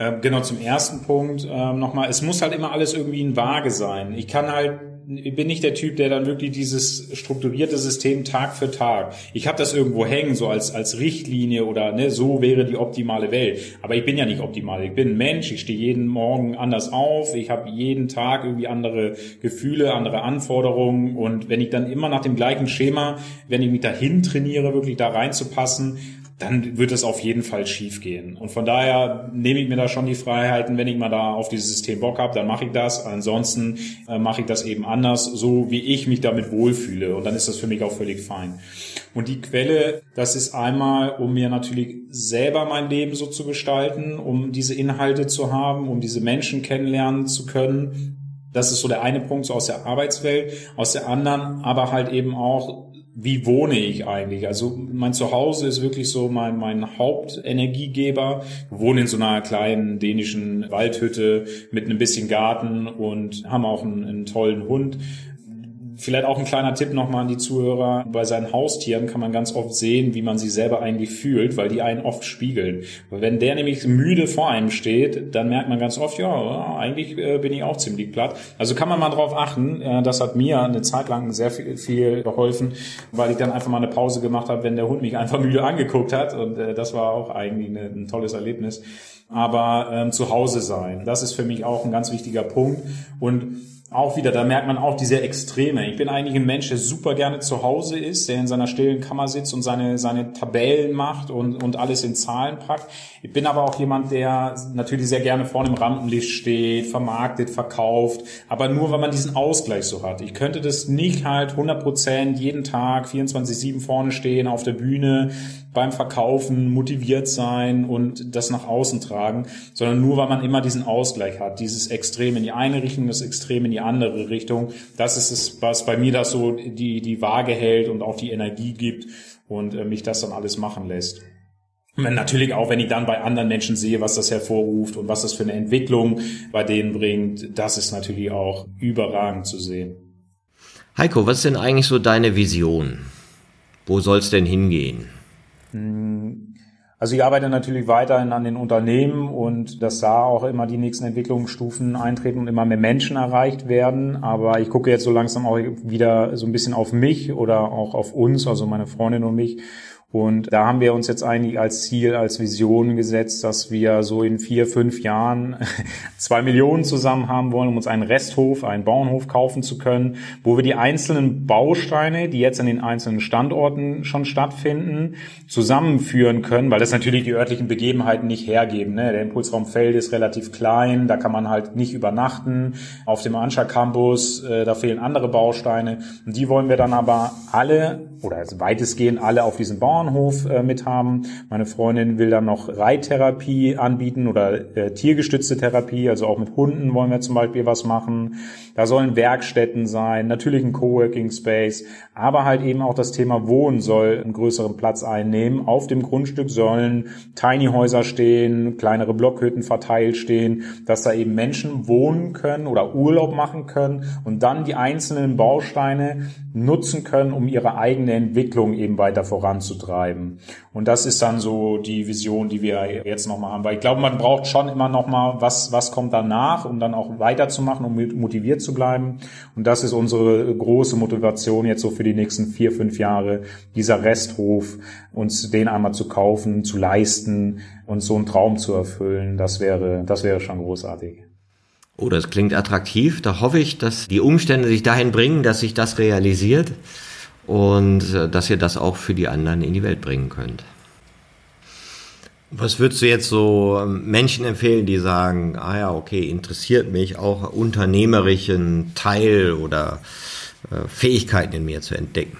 Ähm, genau, zum ersten Punkt ähm, nochmal, es muss halt immer alles irgendwie in Waage sein. Ich kann halt bin nicht der Typ, der dann wirklich dieses strukturierte System Tag für Tag. Ich habe das irgendwo hängen, so als, als Richtlinie oder ne, so wäre die optimale Welt. Aber ich bin ja nicht optimal. Ich bin ein Mensch, ich stehe jeden Morgen anders auf, ich habe jeden Tag irgendwie andere Gefühle, andere Anforderungen. Und wenn ich dann immer nach dem gleichen Schema, wenn ich mich dahin trainiere, wirklich da reinzupassen, dann wird es auf jeden Fall schief gehen. Und von daher nehme ich mir da schon die Freiheiten, wenn ich mal da auf dieses System Bock habe, dann mache ich das. Ansonsten äh, mache ich das eben anders, so wie ich mich damit wohlfühle. Und dann ist das für mich auch völlig fein. Und die Quelle, das ist einmal, um mir natürlich selber mein Leben so zu gestalten, um diese Inhalte zu haben, um diese Menschen kennenlernen zu können, Das ist so der eine Punkt so aus der Arbeitswelt, aus der anderen aber halt eben auch wie wohne ich eigentlich? Also mein Zuhause ist wirklich so mein, mein Hauptenergiegeber. Wir wohnen in so einer kleinen dänischen Waldhütte mit einem bisschen Garten und haben auch einen, einen tollen Hund. Vielleicht auch ein kleiner Tipp nochmal an die Zuhörer. Bei seinen Haustieren kann man ganz oft sehen, wie man sie selber eigentlich fühlt, weil die einen oft spiegeln. Wenn der nämlich müde vor einem steht, dann merkt man ganz oft, ja, eigentlich äh, bin ich auch ziemlich platt. Also kann man mal drauf achten. Das hat mir eine Zeit lang sehr viel, viel geholfen, weil ich dann einfach mal eine Pause gemacht habe, wenn der Hund mich einfach müde angeguckt hat. Und äh, das war auch eigentlich ein tolles Erlebnis. Aber ähm, zu Hause sein, das ist für mich auch ein ganz wichtiger Punkt. Und auch wieder, da merkt man auch diese Extreme. Ich bin eigentlich ein Mensch, der super gerne zu Hause ist, der in seiner stillen Kammer sitzt und seine, seine Tabellen macht und, und alles in Zahlen packt. Ich bin aber auch jemand, der natürlich sehr gerne vorne im Rampenlicht steht, vermarktet, verkauft, aber nur, weil man diesen Ausgleich so hat. Ich könnte das nicht halt 100 Prozent jeden Tag 24-7 vorne stehen auf der Bühne beim Verkaufen motiviert sein und das nach außen tragen, sondern nur, weil man immer diesen Ausgleich hat, dieses Extrem in die eine Richtung, das Extrem in die andere Richtung. Das ist es, was bei mir das so die, die Waage hält und auch die Energie gibt und äh, mich das dann alles machen lässt. Natürlich auch, wenn ich dann bei anderen Menschen sehe, was das hervorruft und was das für eine Entwicklung bei denen bringt, das ist natürlich auch überragend zu sehen. Heiko, was ist denn eigentlich so deine Vision? Wo soll es denn hingehen? Hm, also ich arbeite natürlich weiterhin an den Unternehmen und dass da auch immer die nächsten Entwicklungsstufen eintreten und immer mehr Menschen erreicht werden. Aber ich gucke jetzt so langsam auch wieder so ein bisschen auf mich oder auch auf uns, also meine Freundin und mich und da haben wir uns jetzt eigentlich als Ziel, als Vision gesetzt, dass wir so in vier, fünf Jahren zwei Millionen zusammen haben wollen, um uns einen Resthof, einen Bauernhof kaufen zu können, wo wir die einzelnen Bausteine, die jetzt an den einzelnen Standorten schon stattfinden, zusammenführen können, weil das natürlich die örtlichen Begebenheiten nicht hergeben. Ne? Der Impulsraum Feld ist relativ klein, da kann man halt nicht übernachten. Auf dem Anscha Campus, äh, da fehlen andere Bausteine. Und die wollen wir dann aber alle oder weitestgehend alle auf diesem Bauernhof äh, mit haben. Meine Freundin will dann noch Reittherapie anbieten oder äh, tiergestützte Therapie, also auch mit Hunden wollen wir zum Beispiel was machen. Da sollen Werkstätten sein, natürlich ein Coworking Space, aber halt eben auch das Thema Wohnen soll einen größeren Platz einnehmen. Auf dem Grundstück sollen Tiny Häuser stehen, kleinere Blockhütten verteilt stehen, dass da eben Menschen wohnen können oder Urlaub machen können und dann die einzelnen Bausteine nutzen können, um ihre eigene Entwicklung eben weiter voranzutreiben. Und das ist dann so die Vision, die wir jetzt nochmal haben. Weil ich glaube, man braucht schon immer nochmal, was, was kommt danach, um dann auch weiterzumachen, um motiviert zu bleiben. Und das ist unsere große Motivation jetzt so für die nächsten vier, fünf Jahre, dieser Resthof, uns den einmal zu kaufen, zu leisten und so einen Traum zu erfüllen. Das wäre, das wäre schon großartig. Oh, das klingt attraktiv. Da hoffe ich, dass die Umstände sich dahin bringen, dass sich das realisiert und äh, dass ihr das auch für die anderen in die Welt bringen könnt. Was würdest du jetzt so ähm, Menschen empfehlen, die sagen, ah ja, okay, interessiert mich auch unternehmerischen Teil oder äh, Fähigkeiten in mir zu entdecken?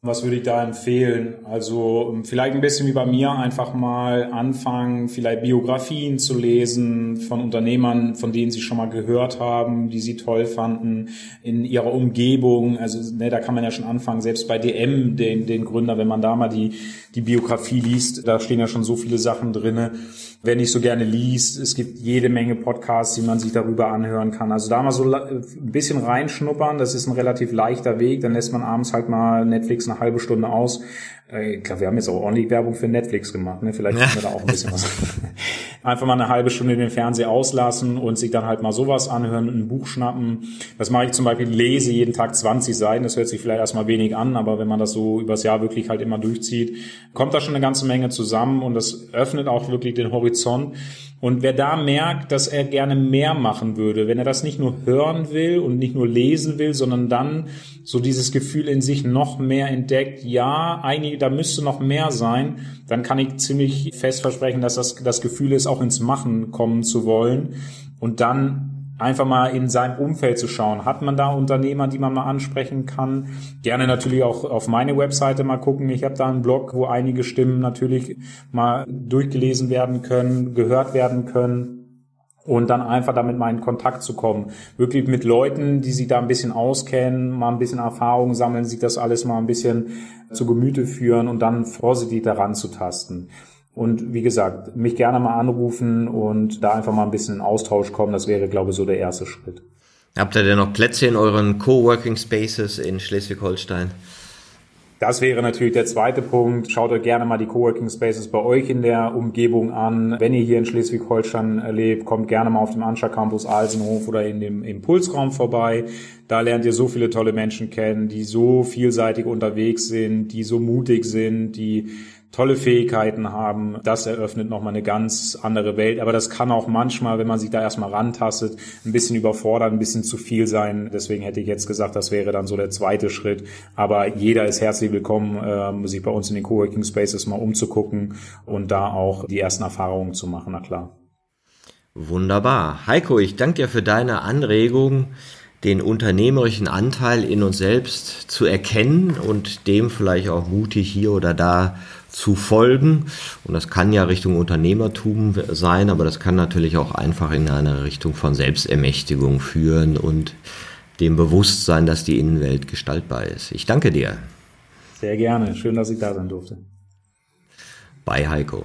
Was würde ich da empfehlen? Also ähm, vielleicht ein bisschen wie bei mir einfach mal anfangen, vielleicht Biografien zu lesen von Unternehmern, von denen Sie schon mal gehört haben, die Sie toll fanden in Ihrer Umgebung. Also ne, da kann man ja schon anfangen, selbst bei DM, den, den Gründer, wenn man da mal die, die Biografie liest, da stehen ja schon so viele Sachen drinne wer nicht so gerne liest, es gibt jede Menge Podcasts, die man sich darüber anhören kann. Also da mal so ein bisschen reinschnuppern, das ist ein relativ leichter Weg, dann lässt man abends halt mal Netflix eine halbe Stunde aus. Äh, ich glaube, wir haben jetzt auch ordentlich Werbung für Netflix gemacht, ne? Vielleicht können wir da auch ein bisschen was. Einfach mal eine halbe Stunde den Fernseher auslassen und sich dann halt mal sowas anhören, ein Buch schnappen. Das mache ich zum Beispiel, lese jeden Tag 20 Seiten. Das hört sich vielleicht erstmal wenig an, aber wenn man das so übers Jahr wirklich halt immer durchzieht, kommt da schon eine ganze Menge zusammen und das öffnet auch wirklich den Horizont. Und wer da merkt, dass er gerne mehr machen würde, wenn er das nicht nur hören will und nicht nur lesen will, sondern dann so dieses Gefühl in sich noch mehr entdeckt, ja, einige, da müsste noch mehr sein, dann kann ich ziemlich fest versprechen, dass das das Gefühl ist, auch ins Machen kommen zu wollen. Und dann einfach mal in seinem Umfeld zu schauen. Hat man da Unternehmer, die man mal ansprechen kann? Gerne natürlich auch auf meine Webseite mal gucken. Ich habe da einen Blog, wo einige Stimmen natürlich mal durchgelesen werden können, gehört werden können. und dann einfach damit mal in Kontakt zu kommen. Wirklich mit Leuten, die sich da ein bisschen auskennen, mal ein bisschen Erfahrung sammeln, sich das alles mal ein bisschen zu Gemüte führen und dann vorsichtig daran zu tasten. Und wie gesagt, mich gerne mal anrufen und da einfach mal ein bisschen in Austausch kommen, das wäre, glaube ich, so der erste Schritt. Habt ihr denn noch Plätze in euren Coworking Spaces in Schleswig-Holstein? Das wäre natürlich der zweite Punkt. Schaut euch gerne mal die Coworking Spaces bei euch in der Umgebung an. Wenn ihr hier in Schleswig-Holstein lebt, kommt gerne mal auf dem Anscha Campus Alsenhof oder in dem Impulsraum vorbei. Da lernt ihr so viele tolle Menschen kennen, die so vielseitig unterwegs sind, die so mutig sind, die tolle Fähigkeiten haben. Das eröffnet nochmal eine ganz andere Welt. Aber das kann auch manchmal, wenn man sich da erstmal rantastet, ein bisschen überfordern, ein bisschen zu viel sein. Deswegen hätte ich jetzt gesagt, das wäre dann so der zweite Schritt. Aber jeder ist herzlich willkommen, äh, sich bei uns in den Coworking Spaces mal umzugucken und da auch die ersten Erfahrungen zu machen, na klar. Wunderbar. Heiko, ich danke dir für deine Anregung den unternehmerischen Anteil in uns selbst zu erkennen und dem vielleicht auch mutig hier oder da zu folgen. Und das kann ja Richtung Unternehmertum sein, aber das kann natürlich auch einfach in eine Richtung von Selbstermächtigung führen und dem Bewusstsein, dass die Innenwelt gestaltbar ist. Ich danke dir. Sehr gerne. Schön, dass ich da sein durfte. Bei Heiko.